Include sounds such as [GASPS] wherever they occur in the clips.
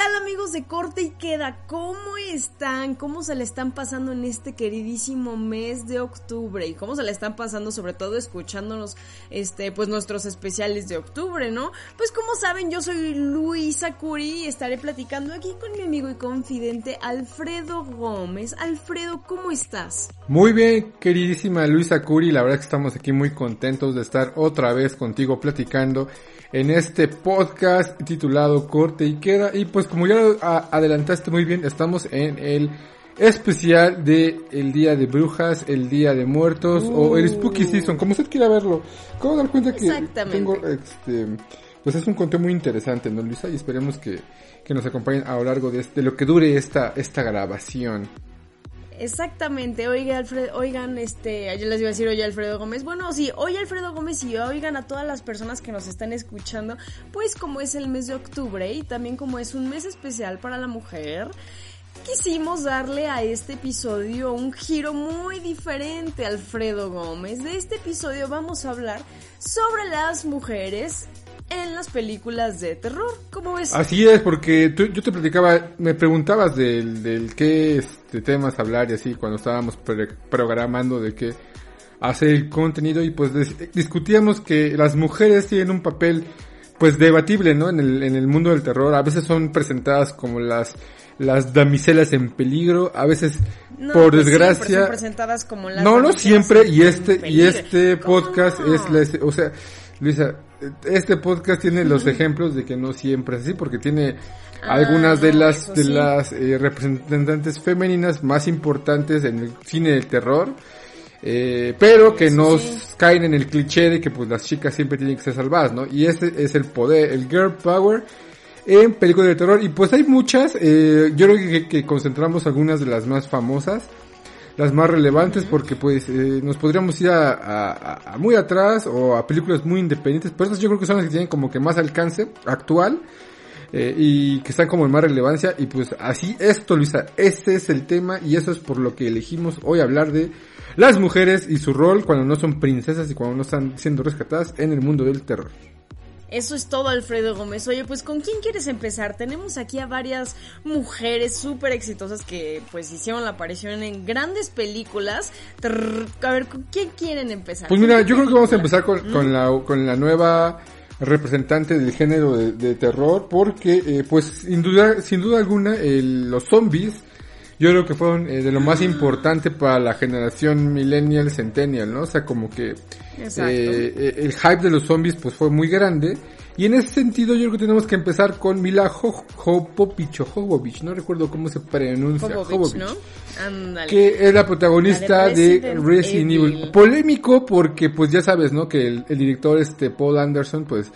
Tal amigos de Corte y Queda? ¿Cómo están? ¿Cómo se le están pasando en este queridísimo mes de octubre? ¿Y cómo se le están pasando sobre todo escuchándonos este pues nuestros especiales de octubre, ¿no? Pues como saben, yo soy Luisa Curi y estaré platicando aquí con mi amigo y confidente Alfredo Gómez. Alfredo, ¿cómo estás? Muy bien, queridísima Luisa Curi, la verdad que estamos aquí muy contentos de estar otra vez contigo platicando en este podcast titulado Corte y Queda. Y pues como ya lo adelantaste muy bien, estamos en el especial de el Día de Brujas, el Día de Muertos o el Spooky Season, como usted quiera verlo. ¿Cómo dar cuenta que tengo este pues es un contenido muy interesante, ¿no, Luisa? Y esperemos que, que nos acompañen a lo largo de, este- de lo que dure esta, esta grabación. Exactamente, oiga Alfredo, oigan, este, yo les iba a decir oye Alfredo Gómez, bueno, sí, oye Alfredo Gómez y oigan a todas las personas que nos están escuchando, pues como es el mes de octubre y también como es un mes especial para la mujer, quisimos darle a este episodio un giro muy diferente, Alfredo Gómez. De este episodio vamos a hablar sobre las mujeres en las películas de terror, ¿cómo ves? Así es, porque tú- yo te platicaba, me preguntabas del, del qué este, temas hablar y así cuando estábamos pre- programando de qué hacer el contenido y pues discutíamos que las mujeres tienen un papel pues debatible, ¿no? En el, en el mundo del terror. A veces son presentadas como las, las damiselas en peligro, a veces No, por pues desgracia... son presentadas como las No, no siempre, y este, y este ¿Cómo podcast no? es la, o sea, Luisa, este podcast tiene los ejemplos de que no siempre es así, porque tiene Ah, algunas de las, eso de sí. las eh, representantes femeninas más importantes en el cine del terror, eh, pero que Eso nos sí. caen en el cliché de que pues las chicas siempre tienen que ser salvadas, ¿no? Y ese es el poder, el girl power en películas de terror. Y pues hay muchas, eh, yo creo que, que concentramos algunas de las más famosas, las más relevantes, porque pues eh, nos podríamos ir a, a- a- muy atrás o a películas muy independientes, pero estas yo creo que son las que tienen como que más alcance actual. eh, y que están como en más relevancia y pues así esto Luisa, este es el tema y eso es por lo que elegimos hoy hablar de las mujeres y su rol cuando no son princesas y cuando no están siendo rescatadas en el mundo del terror. Eso es todo, Alfredo Gómez. Oye, pues ¿con quién quieres empezar? Tenemos aquí a varias mujeres súper exitosas que pues hicieron la aparición en grandes películas. Trrr, a ver, ¿con quién quieren empezar? Pues ¿Con mira, yo creo que vamos a empezar con, con la, con la nueva representante del género de, de terror, porque eh, pues sin duda, sin duda alguna el- los zombies, yo creo que fueron eh, de lo más importante para la generación millennial, centennial, ¿no? O sea, como que eh, eh, el hype de los zombies pues fue muy grande. Y en ese sentido yo creo que tenemos que empezar con Mila Jo- Jovovich o Jovovich, no recuerdo cómo se pronuncia. Jovovich, ¿no? Que es la protagonista La de de Resident Resident, Evil. Evil. Polémico porque pues ya sabes, ¿no? Que el, el director este Paul Anderson pues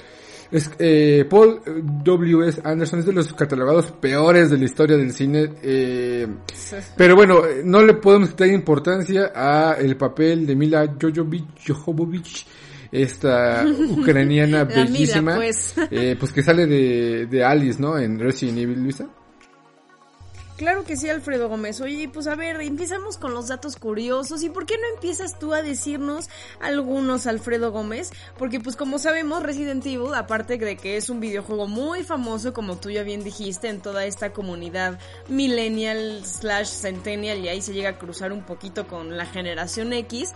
es eh, Paul W. S. Anderson es de los catalogados peores de la historia del cine. eh, pero bueno, eh, no le podemos quitar importancia a el papel de Mila Jovovich, esta [LAUGHS] ucraniana bellísima, pues. eh, pues que sale de, de Alice, ¿no? En Resident Evil, Luisa. Claro que sí, Alfredo Gómez. Oye, pues a ver, empezamos con los datos curiosos. ¿Y por qué no empiezas tú a decirnos algunos, Alfredo Gómez? Porque pues como sabemos, Resident Evil, aparte de que es un videojuego muy famoso, como tú ya bien dijiste, en toda esta comunidad millennial slash centennial, y ahí se llega a cruzar un poquito con la generación X,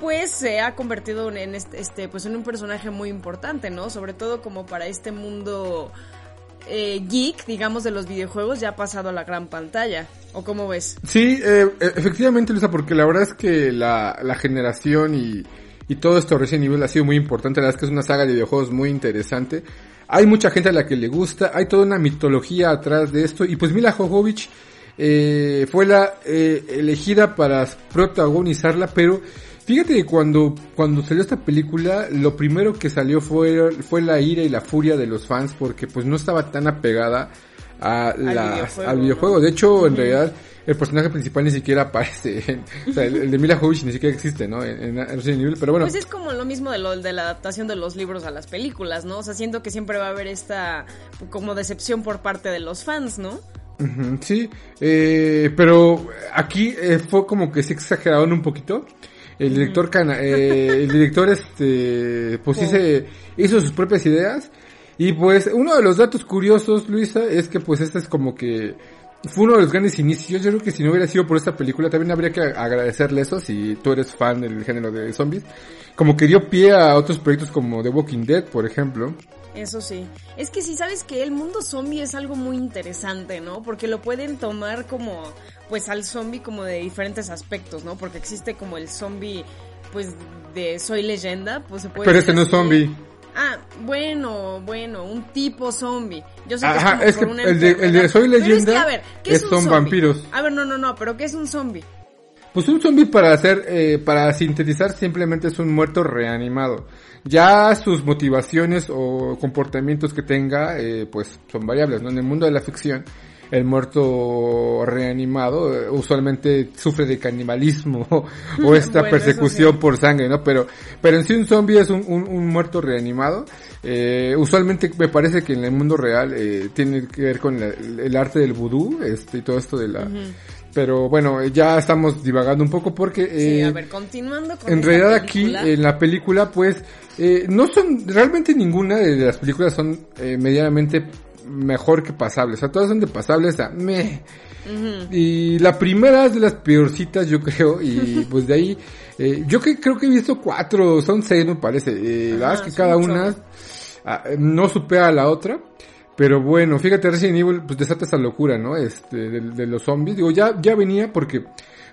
pues se ha convertido en este, este pues en un personaje muy importante, ¿no? Sobre todo como para este mundo eh, geek, digamos, de los videojuegos ya ha pasado a la gran pantalla. ¿O cómo ves? Sí, eh, e- efectivamente, Luisa, porque la verdad es que la, generación y, y todo esto Resident Evil ha sido muy importante. La verdad es que es una saga de videojuegos muy interesante. Hay mucha gente a la que le gusta, hay toda una mitología atrás de esto. Y pues Mila Jovovich eh, fue la eh, elegida para protagonizarla, pero fíjate que cuando, cuando salió esta película, lo primero que salió fue, fue la ira y la furia de los fans, porque pues no estaba tan apegada a las- videojuego, al ¿no? videojuego. De hecho, en realidad, el personaje principal ni siquiera aparece. en- o sea, el, el de Mila Jovovich ni siquiera existe, ¿no? En, en Evil, pero bueno. Pues es como lo mismo de lo de la adaptación de los libros a las películas, ¿no? O sea, siento que siempre va a haber esta como decepción por parte de los fans, ¿no? Sí, eh, pero aquí eh, fue como que se exageraron un poquito. El director cana eh, el director este pues sí se hizo sus propias ideas y pues uno de los datos curiosos, Luisa, es que pues este es como que fue uno de los grandes inicios. Yo creo que si no hubiera sido por esta película también habría que agradecerle eso si tú eres fan del género de zombies. Como que dio pie a otros proyectos como The Walking Dead, por ejemplo. Eso sí. Es que sí, sabes que el mundo zombie es algo muy interesante, ¿no? Porque lo pueden tomar como, pues al zombie como de diferentes aspectos, ¿no? Porque existe como el zombie, pues de soy leyenda, pues se puede Pero este no es zombie. Ah, bueno, bueno, un tipo zombie. Yo sé Ajá, que es, es como que por una el de- el de enfermedad. Soy Pero es que, Leyenda a ver, ¿qué es- un son zombie? vampiros. A ver, no, no, no, pero ¿qué es un zombie? Pues un zombie para hacer, eh, para sintetizar simplemente es un muerto reanimado. Ya sus motivaciones o comportamientos que tenga, eh, pues son variables, ¿no? En el mundo de la ficción, el muerto reanimado eh, usualmente sufre de canibalismo [LAUGHS] o [LAUGHS] esta Bueno, persecución sí. por sangre, ¿no? Pero, pero en sí un zombie es un, un, un muerto reanimado. Eh, usualmente me parece que en el mundo real eh, tiene que ver con la- el arte del vudú, este, y todo esto de la... Pero bueno, ya estamos divagando un poco porque... Sí, eh, a ver, continuando con en realidad aquí, en la película, pues, eh, no son, realmente ninguna de las películas son eh, medianamente mejor que pasables. O sea, todas son de pasables a meh. Y la primera es de las peorcitas, yo creo, y [LAUGHS] pues de ahí, eh, yo que, creo que he visto cuatro, son seis me parece. Eh, la verdad es que cada un una ah, no supera a la otra. Pero bueno, fíjate, Resident Evil pues desata esa locura, ¿no? Este, de, de los zombies. Digo, ya, ya venía porque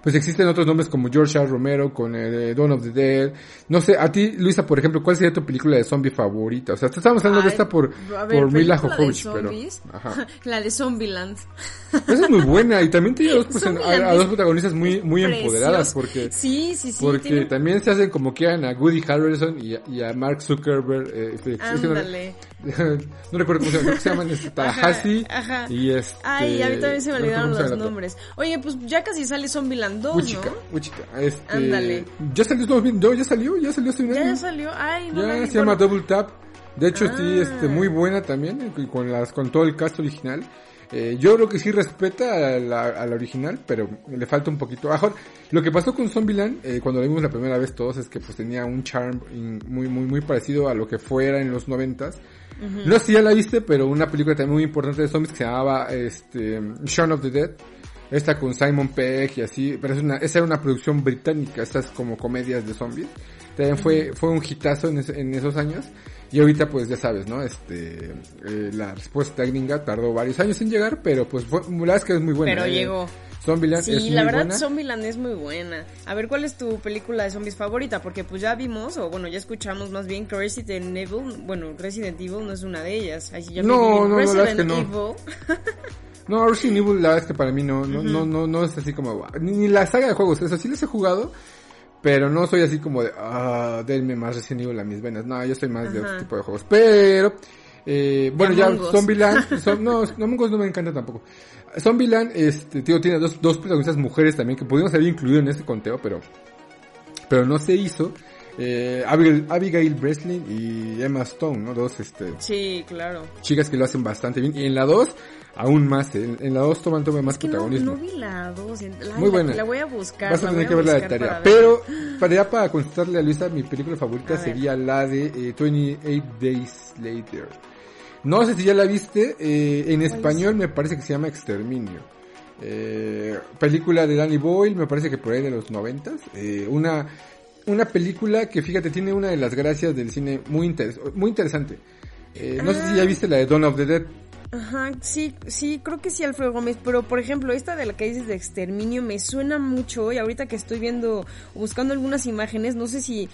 pues existen otros nombres como George R. Romero con eh, Dawn of the Dead. No sé, a ti, Luisa, por ejemplo, ¿cuál sería tu película de zombie favorita? O sea, estamos hablando de esta por, ver, por Mila Jovovich, pero... Ajá. [LAUGHS] La de Zombieland. Esa es muy buena y también tiene a dos, Zombieland a, a dos protagonistas muy, muy empoderadas porque... Sí, sí, sí. Porque tiene- también se hacen como quieran a Woody Harrelson y a, y a Mark Zuckerberg. Eh, este, es que no- [LAUGHS] no recuerdo cómo se que se llaman este, Tallahassee Ajá, ajá. y este... Ay, a mí también se me no olvidaron llama los nombres. Oye, pues ya casi sale Zombieland 2, Wichita, ¿no? Wichita, este... Ándale. Ya salió, no, no, ya salió, ya salió un Ya, ya salió. Ay, no Ya vi. se llama Double Tap. De hecho, sí, Ah. este, muy buena también, eh, con las, con todo el cast original. Eh, yo creo que sí respeta a la, a la original, pero le falta un poquito. Ajá, lo que pasó con Zombieland, eh, cuando lo vimos la primera vez todos, es que pues tenía un charm in- muy, muy, muy parecido a lo que fuera en los noventas. No sé si ya la viste, pero una película también muy importante de zombies que se llamaba, este, Shaun of the Dead. Esta con Simon Pegg y así, pero es una, esa era una producción británica, estas como comedias de zombies. También fue, fue un hitazo en, ese- en esos años. Y ahorita pues ya sabes, ¿no? Este, eh, la respuesta gringa tardó varios años en llegar, pero pues fue, la verdad es que es muy buena. Pero eh. llegó. Zombieland es Sí, muy la verdad buena. Zombieland es muy buena. A ver, ¿cuál es tu película de zombies favorita? Porque pues ya vimos, o bueno, ya escuchamos más bien que Resident Evil, bueno, Resident Evil no es una de ellas. Ya No, di bien. no, la verdad es Resident que Evil. [LAUGHS] No, Resident Evil la verdad es que para mí no, no, no, no, no es así como, ni la saga de juegos, eso sí les he jugado, pero no soy así como de, ah, denme más Resident Evil a mis venas, no, yo soy más de otro tipo de juegos, pero, eh, bueno, ya. Zombieland, [LAUGHS] Zom- no, no, Among Us no me encanta tampoco. Zombieland, este, tío, tiene dos, dos protagonistas mujeres también que pudimos haber incluido en este conteo, pero, pero no se hizo. Eh, Abigail, Abigail Breslin y Emma Stone, ¿no? Dos, este, Sí, claro. chicas que lo hacen bastante bien. Y en la 2, aún más. ¿eh? En, en la 2 toman, toman más Es que protagonismo. no vi la dos. La, Muy la- buena. La voy a buscar. Vas a la tener que verla de buscar tarea. para ver. Pero, para ya para contestarle a Luisa, mi película favorita A ver. sería la de eh, 28 Days Later. No sé si ya la viste. eh, en español me parece que se llama Exterminio. Eh, película de Danny Boyle, me parece que por ahí de los noventas. Eh, una, una película que fíjate tiene una de las gracias del cine muy, interes- muy interesante. Eh, no sé si ya Ah. viste la de Dawn of the Dead. Ajá, sí, sí, creo que sí, Alfredo Gómez, pero por ejemplo, esta de la que dices de exterminio me suena mucho y ahorita que estoy viendo, buscando algunas imágenes, no sé si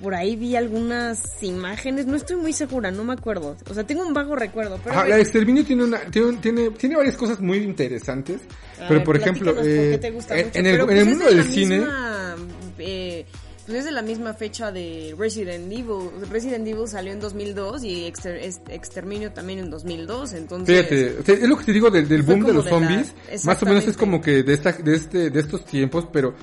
por ahí vi algunas imágenes, no estoy muy segura, no me acuerdo, o sea, tengo un vago recuerdo, pero... Ajá, la de Exterminio tiene una, tiene, tiene, tiene varias cosas muy interesantes. a pero ver, por ejemplo, por eh, qué te gusta en, mucho, en el, pero, en el pues, es mundo de del cine, misma, eh, pues es de la misma fecha de Resident Evil. Resident Evil salió en 2002 y Exter- Exterminio también en 2002, entonces... Fíjate, o sea, es lo que te digo del, boom de los de la- zombies. Más o menos es como que de esta, de este, de estos tiempos, pero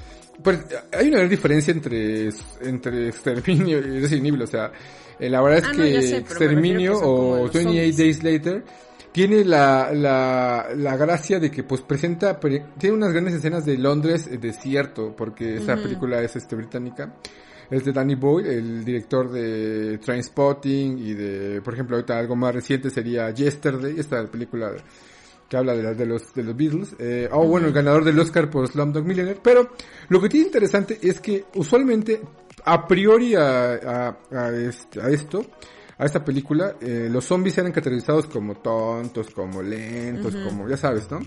pues, hay una gran diferencia entre, entre Exterminio y Resident Evil. O sea, eh, la verdad es Ah, no, que ya sé, Exterminio o los 28 zombies. Days Later tiene la, la, la gracia de que pues presenta, pre- tiene unas grandes escenas de Londres eh, desierto, porque esa película es este británica. Es de Danny Boyle, el director de Trainspotting y de, por ejemplo, ahorita algo más reciente sería Yesterday, esta película que habla de, la- de los de los Beatles. Eh, oh, bueno, el ganador del Oscar por Slumdog Millionaire. Pero lo que tiene interesante es que usualmente, a priori a, a, a este- a esto, a esta película, eh, los zombies eran categorizados como tontos, como lentos, como, ya sabes, ¿no?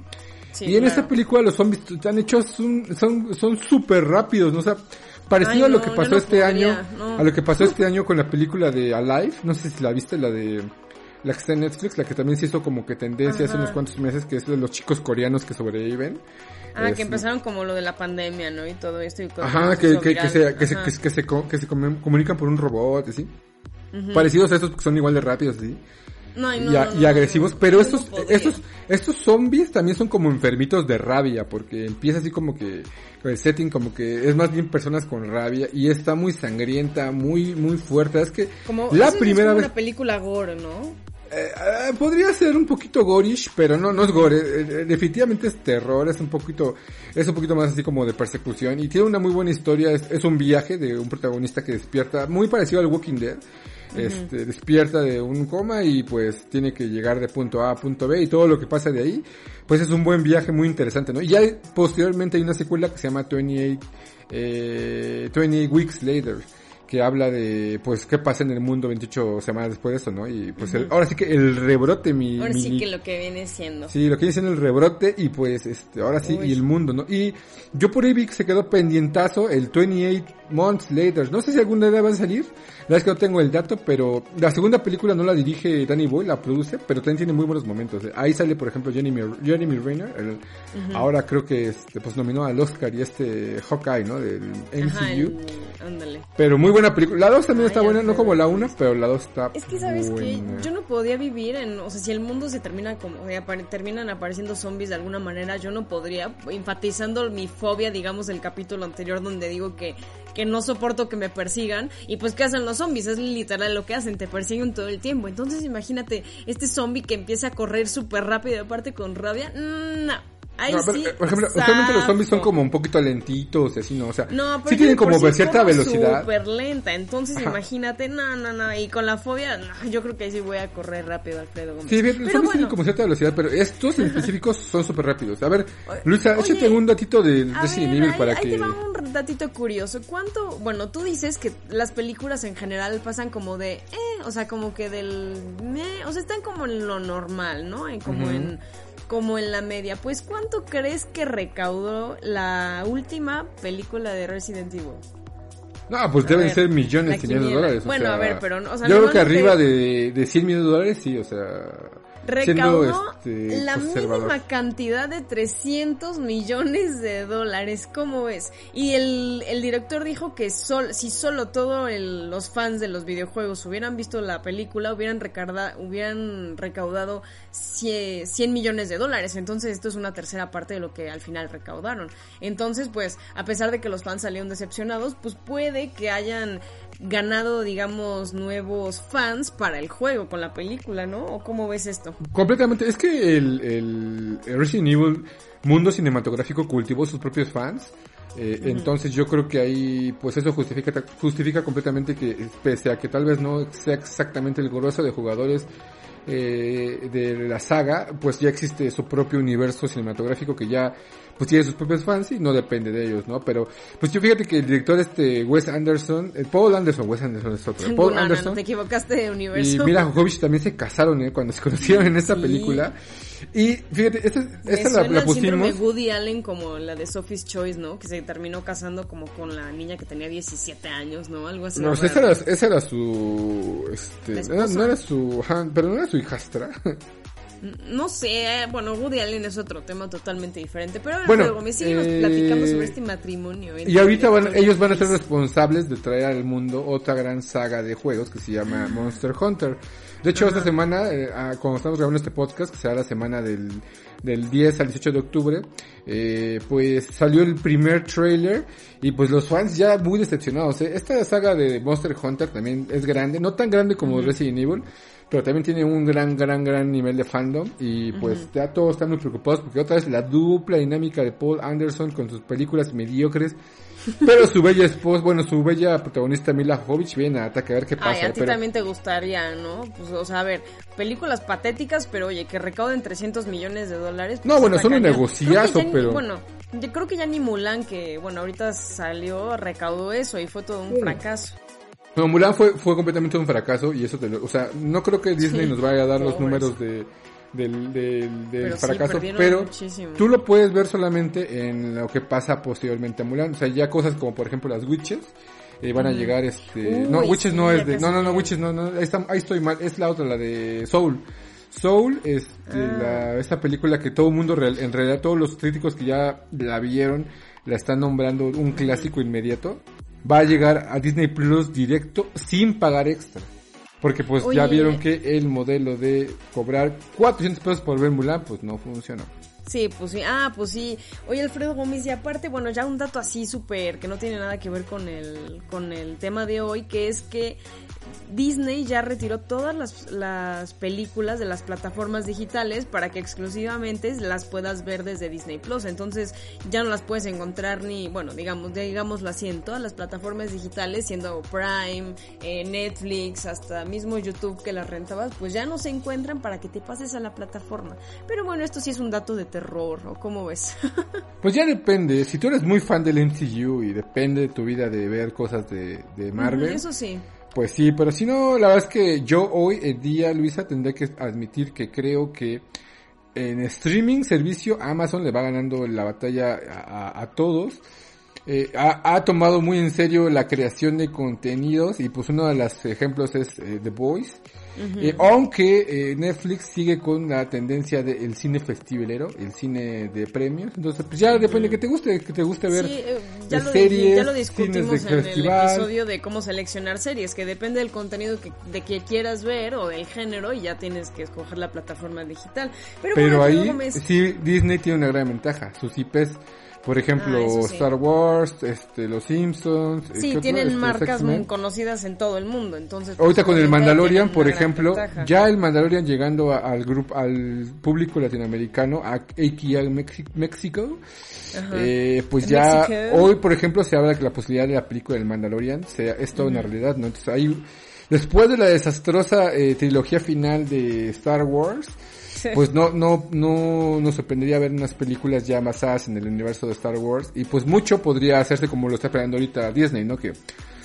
Sí, y en claro. esta película los zombies están hechos, son son son súper rápidos, ¿no? O sea, parecido Ay, a lo no, que pasó no este podría, año, no. a lo que pasó este [LAUGHS] año con la película de Alive, no sé si la viste, la de la que está en Netflix, la que también se hizo como que tendencia hace unos cuantos meses, que es de los chicos coreanos que sobreviven. Ah, Es- que empezaron como lo de la pandemia, ¿no? Y todo esto. Y Ajá, que, que, que, se, que, se, que, se- que se, comunican por un robot, así. Parecidos a estos que son igual de rápidos, así. No, no, y, a- no, y agresivos, pero estos, estos, estos zombies también son como enfermitos de rabia, porque empieza así como que, el setting como que es más bien personas con rabia, y está muy sangrienta, muy, muy fuerte, es que Como, la primera como vez, una película gore, ¿no? eh, eh, podría ser un poquito gorish, pero no, no es gore, eh, eh, definitivamente es terror, es un poquito, es un poquito más así como de persecución, y tiene una muy buena historia, es, es un viaje de un protagonista que despierta, muy parecido al Walking Dead, este, despierta de un coma y pues tiene que llegar de punto A a punto B y todo lo que pasa de ahí, pues es un buen viaje muy interesante, ¿no? Y ya posteriormente hay una secuela que se llama 28, eh, 28 Weeks Later, que habla de, pues, qué pasa en el mundo 28 semanas después de eso, ¿no? Y pues, el- ahora sí que el rebrote, mi... Ahora sí que lo que viene siendo. Sí, lo que dicen el rebrote y pues este, ahora sí, Uy. y el mundo, ¿no? Y yo por ahí vi que se quedó pendientazo el 28 Months Later. No sé si alguna vez va a salir, la verdad es que no tengo el dato, pero la segunda película no la dirige Danny Boyle, la produce, pero también tiene muy buenos momentos. Ahí sale, por ejemplo, Jeremy, Jeremy Renner, el- ahora creo que este, pues nominó al Oscar y este Hawkeye, ¿no? Del MCU. Ajá, el-. Pero muy buena película. La 2 también está buena, no como la 1, pero la 2 está Es que sabes que yo no podía vivir en, o sea, si el mundo se termina como, o sea, apare- terminan apareciendo zombies de alguna manera, yo no podría, enfatizando mi fobia, digamos, del capítulo anterior donde digo que, que no soporto que me persigan, y pues ¿qué hacen los zombies? Es literal lo que hacen, te persiguen todo el tiempo. Entonces imagínate, este zombie que empieza a correr súper rápido aparte con rabia, no. Ahí No, sí, por ejemplo, usualmente los zombies son como un poquito lentitos, y así, ¿no? O sea, No, pero sí tienen de como sí cierta velocidad. Súper lenta, entonces Ajá. imagínate, no, no, no, y con la fobia, no, yo creo que ahí sí voy a correr rápido, Alfredo Gómez. Sí, bien, los pero zombies bueno, tienen como cierta velocidad, pero estos en específicos son súper rápidos. A ver, [LAUGHS] Luisa, oye, échate un datito de a Resident Evil para ahí que... te va un datito curioso. ¿Cuánto? Bueno, tú dices que las películas en general pasan como de, eh, o sea, como que del, meh, o sea, están como en lo normal, ¿no? En, como en como en la media. Pues, ¿cuánto crees que recaudó la última película de Resident Evil? No, pues A deben ver, ser millones y millones de dólares. o Bueno, sea, a ver, pero o sea, yo creo que arriba de, de 100 millones de dólares, sí, o sea... recaudó este, la mínima cantidad de 300 millones de dólares. ¿Cómo ves? Y el, el director dijo que sol, si solo todos los fans de los videojuegos hubieran visto la película, hubieran, recarda, hubieran recaudado 100, 100 millones de dólares. Entonces esto es una tercera parte de lo que al final recaudaron. Entonces, pues, a pesar de que los fans salieron decepcionados, pues puede que hayan ganado, digamos, nuevos fans para el juego con la película, ¿no? ¿O cómo ves esto? Completamente, es que el, el, el Resident Evil mundo cinematográfico cultivó sus propios fans. eh, Entonces yo creo que ahí, pues eso justifica, justifica completamente que pese a que tal vez no sea exactamente el grueso de jugadores eh, de la saga, pues ya existe su propio universo cinematográfico que ya pues tiene sus propios fans y no depende de ellos, ¿no? Pero pues yo fíjate que el director este Wes Anderson, el Paul Anderson, Wes Anderson es otro, [LAUGHS] Paul no, Anderson no, te equivocaste de y universo. Mila Jovovich también se casaron ¿eh? cuando se conocieron en esta Sí. película. Y fíjate, esta, Me esta la, suena la pusimos. Woody Allen como la de Sophie's Choice, ¿no? Que se terminó casando como con la niña que tenía 17 años, ¿no? Algo así. No, esa era, esa era su... Este, no, era su... pero no era su hijastra. No sé, bueno, Woody Allen es otro tema totalmente diferente, pero a ver, Bueno, Alfredo Gómez, síguenos eh, platicando sobre este matrimonio. Y ahorita van, ellos van a ser responsables de traer al mundo otra gran saga de juegos que se llama Monster Hunter. De hecho, esta semana, eh, ah, cuando estamos grabando este podcast, que será la semana del, del 10 al 18 de octubre, eh, pues salió el primer trailer y pues los fans ya muy decepcionados. ¿eh? Esta saga de Monster Hunter también es grande, no tan grande como Resident Evil, pero también tiene un gran, gran, gran nivel de fandom y pues ya todos están muy preocupados porque otra vez la dupla dinámica de Paul Anderson con sus películas mediocres, pero su bella esposa, bueno, su bella protagonista Mila Jovovich viene a atacar a ver qué pasa. Ay, a ti pero- también te gustaría, ¿no? Pues, o sea, a ver, películas patéticas, pero oye, que recauden 300 millones de dólares. No, pues, bueno, está son un negociazo, ya ni- pero- Bueno, yo creo que ya ni Mulan, que, bueno, ahorita salió, recaudó eso y fue todo un Sí. fracaso. No, Mulan fue, fue completamente un fracaso y eso te lo, o sea, no creo que Disney nos vaya a dar los pobres. números de, del, del, del Pero fracaso, pero muchísimo. tú lo puedes ver solamente en lo que pasa posteriormente a Mulan, o sea, ya cosas como por ejemplo las Witches, eh, van a llegar este, no, Witches sí, no es de, no, no, no. Witches no, no, ahí, está- ahí estoy mal, es la otra, la de Soul. Soul, este, Ah. la, esta película que todo el mundo, real- en realidad todos los críticos que ya la vieron, la están nombrando un clásico inmediato, va a llegar a Disney Plus directo sin pagar extra. Porque pues ya vieron que el modelo de cobrar 400 pesos por ver Mulan pues no funcionó. Sí, pues sí. Ah, pues sí. Oye, Alfredo Gómez, y aparte, bueno, ya un dato así súper que no tiene nada que ver con el, con el tema de hoy, que es que Disney ya retiró todas las, las películas de las plataformas digitales para que exclusivamente las puedas ver desde Disney Plus. Entonces ya no las puedes encontrar ni, bueno, digamos, digámoslo así, en todas las plataformas digitales, siendo Prime, eh, Netflix, hasta mismo YouTube que las rentabas, pues ya no se encuentran para que te pases a la plataforma. Pero bueno, esto sí es un dato de terror, ¿o cómo ves? [LAUGHS] Pues ya depende, si tú eres muy fan del MCU y depende de tu vida de ver cosas de, de Marvel, Eso sí. Pues sí, pero si no, la verdad es que yo hoy, el día, Luisa, tendré que admitir que creo que en streaming, servicio, Amazon le va ganando la batalla a, todos. Eh, ha, ha tomado muy en serio la creación de contenidos y pues uno de los ejemplos es eh, The Voice. Eh, aunque eh, Netflix sigue con la tendencia del cine festivalero, el cine de premios. Entonces, pues ya depende que te guste, que te guste ver Sí, eh, ya, de lo, series, ya lo cines discutimos de en el episodio de cómo seleccionar series, que depende del contenido que, de que quieras ver o del género y ya tienes que escoger la plataforma digital. Pero, Pero bueno, ahí Gómez, sí Disney tiene una gran ventaja. Sus IPs, por ejemplo, Ah, sí. Star Wars, este, Los Simpsons. eh, ¿qué sí, tienen Este, marcas muy conocidas en todo el mundo, entonces... pues, Ahorita con el Mandalorian, por ejemplo, ya el Mandalorian llegando a- al grupo, al público latinoamericano, a, aquí a Mexi- México, eh, pues ya hoy, por ejemplo, se habla que la posibilidad de la película del Mandalorian sea, es toda una realidad, ¿no? Entonces ahí, después de la desastrosa eh, trilogía final de Star Wars, pues no, no, no nos sorprendería ver unas películas ya basadas en el universo de Star Wars y pues mucho podría hacerse como lo está esperando ahorita Disney, ¿no? Que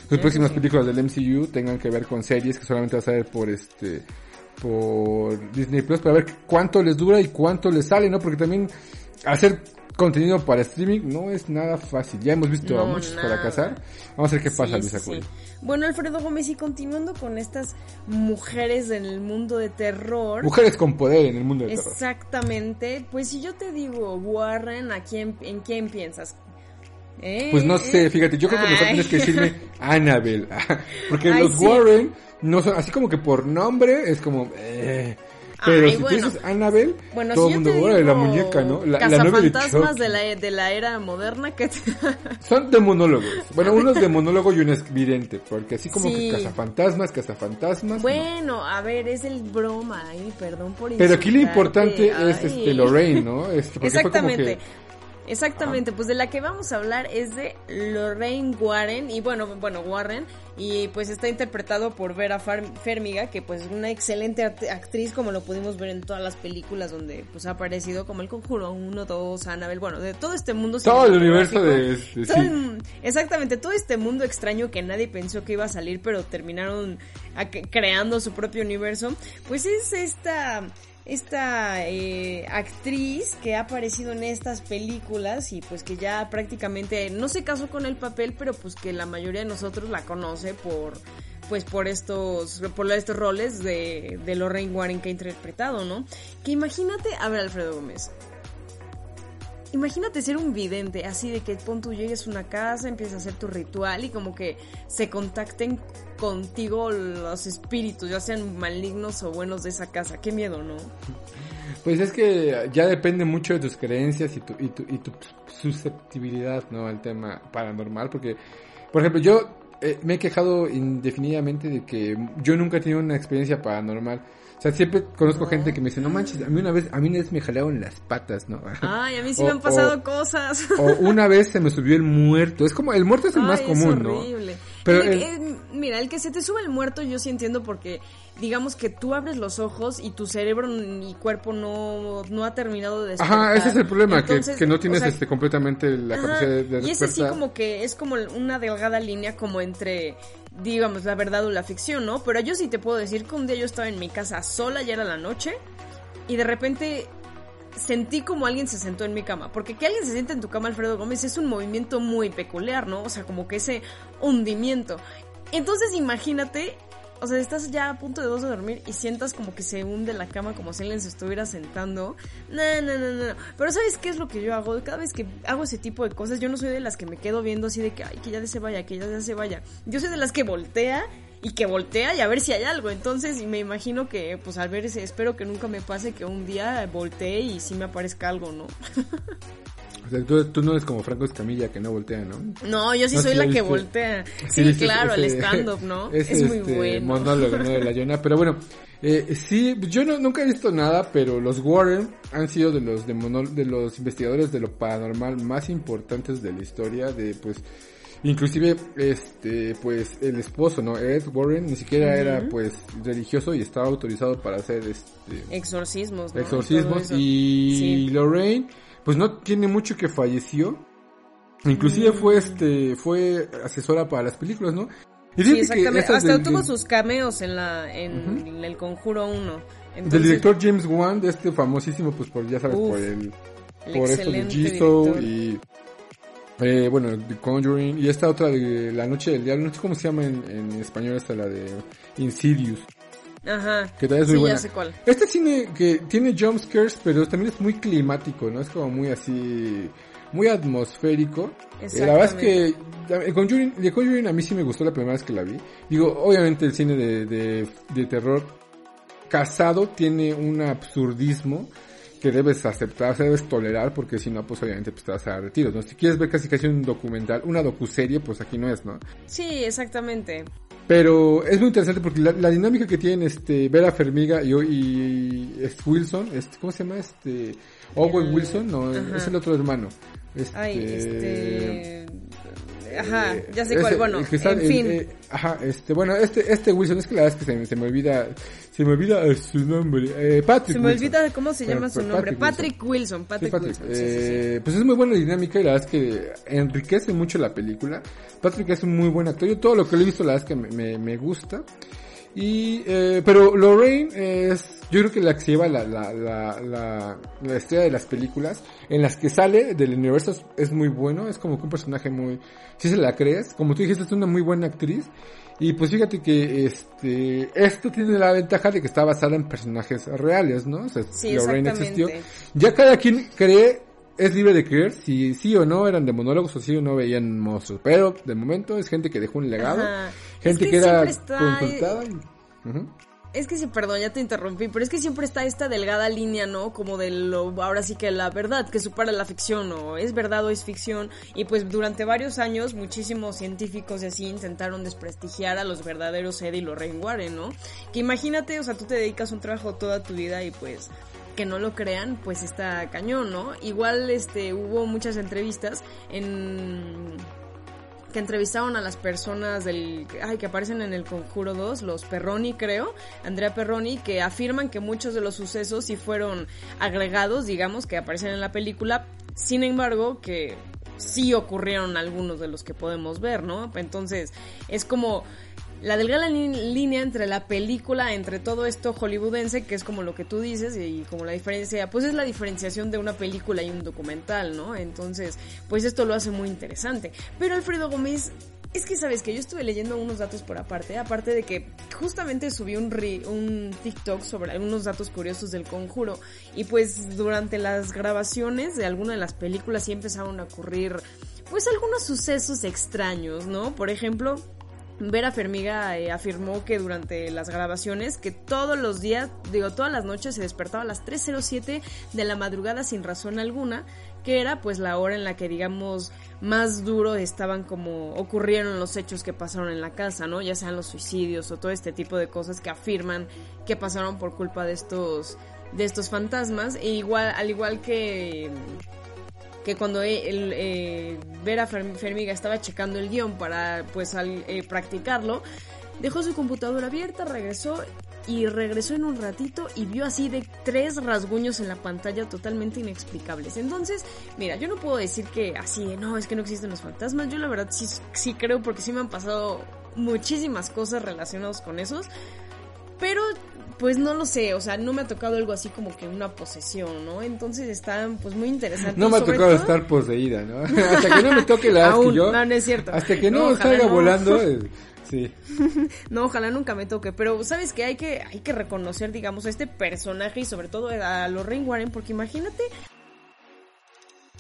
sus próximas películas del MCU tengan que ver con series que solamente vas a ver por este, por Disney Plus para ver cuánto les dura y cuánto les sale, ¿no? Porque también hacer contenido para streaming no es nada fácil. Ya hemos visto a muchos nada. fracasar. Vamos a ver qué Sí, pasa, Luisa sí. Bueno, Alfredo Gómez, y continuando con estas mujeres en el mundo de terror. Mujeres con poder en el mundo del terror. Exactamente. Pues si yo te digo Warren, ¿a quién, ¿en quién piensas? ¿Eh? Pues no sé, fíjate, yo creo que mejor tienes que decirme [LAUGHS] Annabelle. [LAUGHS] Porque Ay, los sí. Warren no son, así como que por nombre es como, eh. Pero Ay, si bueno. tú dices Annabelle, Bueno, todo si el mundo, órale, la muñeca, ¿no? La, de cazafantasmas Chucky. de la, de la era moderna que [LAUGHS] Son de monólogos. Bueno, uno es de monólogo y uno es vidente. Porque así como Sí. que cazafantasmas, cazafantasmas. no. Bueno, a ver, es el broma, ay, perdón por Pero aquí lo importante es ay. este Lorraine, ¿no? Este, porque fue como Exactamente. que- Exactamente, pues de la que vamos a hablar es de Lorraine Warren y bueno, bueno, Warren y pues está interpretado por Vera Fermiga, que pues es una excelente act- actriz como lo pudimos ver en todas las películas donde pues ha aparecido como El Conjuro 1, 2, Annabelle, bueno, de todo este mundo Todo el universo de... de- Todo sí. exactamente, todo este mundo extraño que nadie pensó que iba a salir, pero terminaron creando su propio universo, pues es esta esta eh, actriz que ha aparecido en estas películas y pues que ya prácticamente no se casó con el papel, pero pues que la mayoría de nosotros la conoce por pues por estos, por estos roles de, de Lorraine Warren que ha interpretado, ¿no? Que imagínate, a ver Alfredo Gómez, Imagínate ser un vidente, así de que pon tú llegues a una casa, empiezas a hacer tu ritual y como que se contacten contigo los espíritus, ya sean malignos o buenos de esa casa. Qué miedo, ¿no? Pues es que ya depende mucho de tus creencias y tu, y tu, y tu susceptibilidad, ¿no? Al tema paranormal, porque, por ejemplo, yo eh, me he quejado indefinidamente de que yo nunca he tenido una experiencia paranormal. O sea, siempre conozco gente que me dice, no manches, a mí una vez, a mí una vez me jalaron las patas, ¿no? Ay, a mí sí [LAUGHS] O- me han pasado o- cosas. O una vez se me subió el muerto. Es como, el muerto es el más común, es ¿no? horrible. Pero El- el- eh, mira, el que se te sube el muerto yo sí entiendo porque digamos que tú abres los ojos y tu cerebro y cuerpo no, no ha terminado de despertar. Ajá, ese es el problema, Entonces, que, que no o tienes sea, este completamente la Ajá, capacidad de, y ese sí despertar. como que es como una delgada línea como entre, digamos, la verdad o la ficción, ¿no? Pero yo sí te puedo decir que un día yo estaba en mi casa sola, ya era la noche, y de repente sentí como alguien se sentó en mi cama. Porque que alguien se siente en tu cama, Alfredo Gómez, es un movimiento muy peculiar, ¿no? O sea, como que ese hundimiento. Entonces imagínate... O sea, estás ya a punto de dos de dormir y sientas como que se hunde la cama como si alguien se estuviera sentando. No, no, no, no. Pero ¿sabes qué es lo que yo hago? Cada vez que hago ese tipo de cosas, yo no soy de las que me quedo viendo así de que, ay, que ya se vaya, que ya se vaya. Yo soy de las que voltea y que voltea y a ver si hay algo. Entonces, me imagino que, pues al ver ese, espero que nunca me pase que un día voltee y sí me aparezca algo, ¿no? [LAUGHS] O sea, tú, tú no eres como Franco Escamilla que no voltea, ¿no? No, yo sí No, soy sí, la que voltea. [LAUGHS] Sí, viste claro, el ese- stand-up, ¿no? [LAUGHS] ese, es muy este, bueno. monólogo, ¿no? De la [LAUGHS] Yona. Pero bueno, eh, sí, yo no, nunca he visto nada, pero los Warren han sido de los, de, mono- de los investigadores de lo paranormal más importantes de la historia, de pues... Inclusive, este, pues, el esposo, ¿no? Ed Warren ni siquiera era, pues, religioso y estaba autorizado para hacer, este, Exorcismos, ¿no? exorcismos eso. y Sí. Lorraine pues no tiene mucho que falleció inclusive Mm. fue este fue asesora para las películas no y Sí, fíjate que exactamente. Hasta del, tuvo del- sus cameos en la en el Conjuro 1. del director James Wan de este famosísimo pues por ya sabes Uf, por el el por esto de director. y eh, bueno The Conjuring y esta otra de La Noche del Diablo no sé cómo se llama en, en español esta la de Insidious Ajá. que también es muy sí, buena ya sé cuál. Este cine que tiene jump scares, pero también es muy climático, ¿no? Es como muy así, muy atmosférico. Eh, la verdad es que el Conjuring, The Conjuring a mí sí me gustó la primera vez que la vi. Digo, obviamente el cine de, de, de terror casado tiene un absurdismo que debes aceptar, debes tolerar, porque si no, pues obviamente pues, te vas a retiros, ¿no? Si quieres ver casi casi un documental, una docuserie, pues aquí no es, ¿no? Sí, exactamente. Pero es muy interesante porque la, la dinámica que tienen este Vera Fermiga y, y, Wilson, este, ¿cómo se llama? Este Owen El- Wilson, no, ajá. es el otro hermano. Este, Ay, este Ajá, eh, ya sé ese- cuál. Bueno, el que está- en el- fin. eh, ajá, este, bueno, este, este Wilson, es que la verdad es que se me olvida, se me olvida eh, su nombre, eh, Patrick Se me Wilson. olvida cómo se llama su pues, nombre. Patrick Patrick Wilson. Sí, Patrick. Wilson. sí, sí, sí. Eh, Pues es muy buena dinámica y la verdad es que enriquece mucho la película. Patrick es un muy buen actor. Yo todo lo que le he visto la verdad es que me, me, me gusta. Y, eh, pero Lorraine es, yo creo que la que se lleva la, la, la, la, la estrella de las películas, en las que sale del universo es, es muy bueno, es como que un personaje muy, si se la crees, como tú dijiste, es una muy buena actriz. Y pues fíjate que este, esto tiene la ventaja de que está basada en personajes reales, ¿no? O sea, Sí, Lorraine existió. Ya cada quien cree, es libre de creer si sí o no eran demonólogos o sí o no veían monstruos. Pero de momento es gente que dejó un legado, Ajá. gente Es que, era está- consultada. Es que sí, perdón, ya te interrumpí, pero es que siempre está esta delgada línea, ¿no? Como de lo, ahora sí que la verdad, que supera la ficción, o es verdad o es ficción. Y pues durante varios años muchísimos científicos y así intentaron desprestigiar a los verdaderos Ed y Lorraine Warren, ¿no? Que imagínate, o sea, tú te dedicas un trabajo toda tu vida y pues que no lo crean, pues está cañón, ¿no? Igual, este, hubo muchas entrevistas en que entrevistaron a las personas del ay que aparecen en el Conjuro 2, los Perroni creo, Andrea Perroni, que afirman que muchos de los sucesos sí fueron agregados, digamos, que aparecen en la película, sin embargo, que sí ocurrieron algunos de los que podemos ver, ¿no? Entonces, es como la delgada línea entre la película, entre todo esto hollywoodense, que es como lo que tú dices, y como la diferencia, pues es la diferenciación de una película y un documental, ¿no? Entonces, pues esto lo hace muy interesante. Pero Alfredo Gómez, Es que sabes que yo estuve leyendo unos datos por aparte, aparte de que justamente subí un, un TikTok sobre algunos datos curiosos del conjuro y pues durante las grabaciones de alguna de las películas sí empezaron a ocurrir pues algunos sucesos extraños, ¿no? Por ejemplo, Vera Fermiga eh, afirmó que durante las grabaciones que todos los días, digo, todas las noches se despertaba a las 3.07 de la madrugada sin razón alguna, que era pues la hora en la que digamos más duro estaban como ocurrieron los hechos que pasaron en la casa, ¿no? Ya sean los suicidios o todo este tipo de cosas que afirman que pasaron por culpa de estos de estos fantasmas e igual al igual que que cuando e- el, eh, Vera Fer- Fermiga estaba checando el guion para pues eh, practicarlo, dejó su computadora abierta, regresó y regresó en un ratito y vio así de tres rasguños en la pantalla totalmente inexplicables. Entonces, mira, yo no puedo decir que así, no, es que no existen los fantasmas. Yo la verdad sí, sí creo porque sí me han pasado muchísimas cosas relacionadas con esos. Pero, pues no lo sé, o sea, no me ha tocado algo así como que una posesión, ¿no? Entonces está, pues muy interesante. No me ha tocado todo- estar poseída, ¿no? [LAUGHS] hasta que no me toque la Aún, que yo. no, no es cierto. Hasta que no, salga no. volando. [LAUGHS] eh, sí. [LAUGHS] No, ojalá nunca me toque, pero sabes que hay que hay que reconocer, digamos, a este personaje y sobre todo a Lorraine Warren, porque imagínate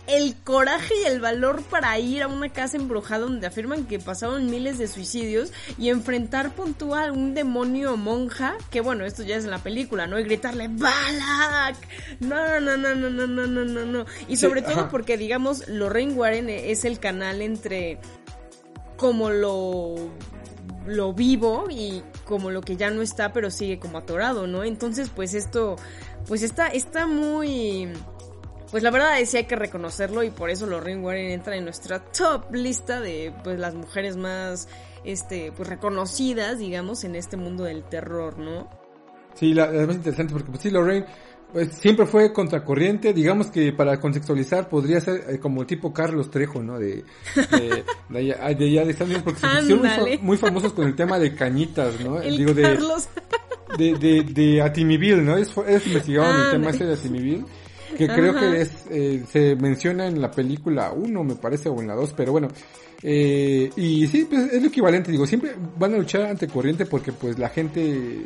el coraje y el valor para ir a una casa embrujada donde afirman que pasaron miles de suicidios y enfrentar puntual a un demonio monja, que bueno, esto ya es en la película, ¿no? Y gritarle ¡Balak! No, no, no, no, no, no, no, no, no. Y Sí, sobre todo ajá. porque, digamos, Lorraine Warren es el canal entre como lo lo vivo y como lo que ya no está pero sigue como atorado, ¿no? Entonces pues esto pues está está muy pues la verdad es que hay que reconocerlo y por eso Lorraine Warren entra en nuestra top lista de pues las mujeres más este pues reconocidas, digamos, en este mundo del terror, ¿no? Sí, la, más interesante porque pues sí, Lorraine pues, siempre fue contracorriente, digamos que para contextualizar podría ser eh, como tipo Carlos Trejo, ¿no? De, de, de allá de, allá de Estados Unidos, porque se hicieron muy, famosos con el tema de cañitas, ¿no? El Digo, de, Carlos de, de, de Atimiville, ¿no? Es, es investigaron el tema Ándale. ese de Atimiville, que creo que es, eh, se menciona en la película 1, me parece, o en la 2, pero bueno. Eh, y sí, pues es lo equivalente, digo, siempre van a luchar ante corriente porque pues la gente,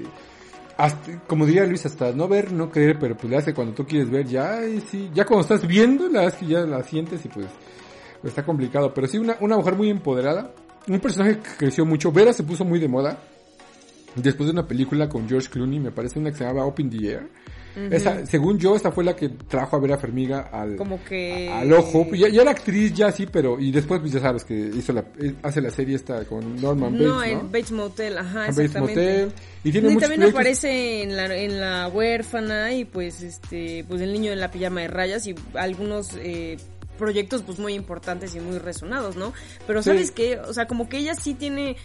hasta- como diría Luis, hasta no ver, no creer, pero pues le hace cuando tú quieres ver, ya, y sí, ya cuando estás viendo, la es que ya la sientes y pues, pues está complicado, pero sí una, una mujer muy empoderada, un personaje que creció mucho, Vera se puso muy de moda, después de una película con George Clooney, me parece una que se llamaba Up in the Air. Esa, según yo, esta fue la que trajo a Vera Fermiga al, como que al ojo. Ya, ya era actriz, ya sí, pero, y después, pues ya sabes que hizo la, eh, hace la serie esta con Norman Bates, no, ¿no? en Bates Motel, ajá, Bates exactamente. Motel. Y tiene y también proyectos. aparece en la, en la huérfana y pues este pues el niño en la pijama de rayas y algunos eh, proyectos pues muy importantes y muy resonados, ¿no? Pero Sí. sabes qué, o sea, como que ella sí tiene